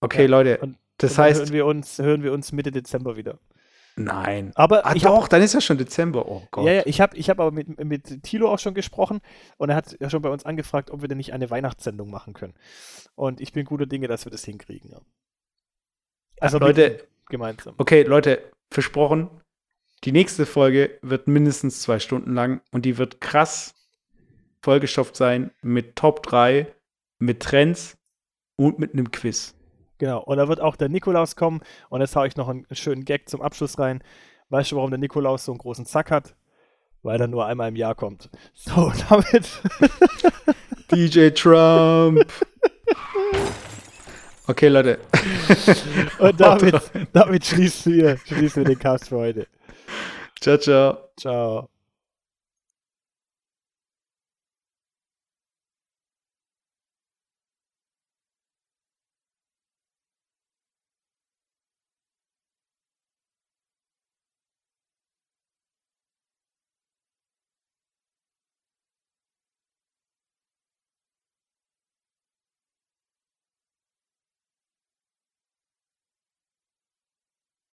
Okay, Ja, Leute, und- das Und heißt, hören wir, uns, hören wir uns Mitte Dezember wieder. Nein. Aber Ah, ich hab- doch, dann ist ja schon Dezember. Oh Gott. Ja, ja, ich habe ich hab aber mit, mit Thilo auch schon gesprochen und er hat ja schon bei uns angefragt, ob wir denn nicht eine Weihnachtssendung machen können. Und ich bin guter Dinge, dass wir das hinkriegen. Ja. Also mit Leute- gemeinsam. Okay, Leute, versprochen, die nächste Folge wird mindestens zwei Stunden lang und die wird krass vollgestopft sein mit Top 3, mit Trends und mit einem Quiz. Genau. Und da wird auch der Nikolaus kommen. Und jetzt haue ich noch einen schönen Gag zum Abschluss rein. Weißt du, warum der Nikolaus so einen großen Zack hat? Weil er nur einmal im Jahr kommt. So, damit. DJ Trump. Okay, Leute. Und damit, damit schließen, wir, schließen wir den Cast für heute. Ciao, ciao. Ciao.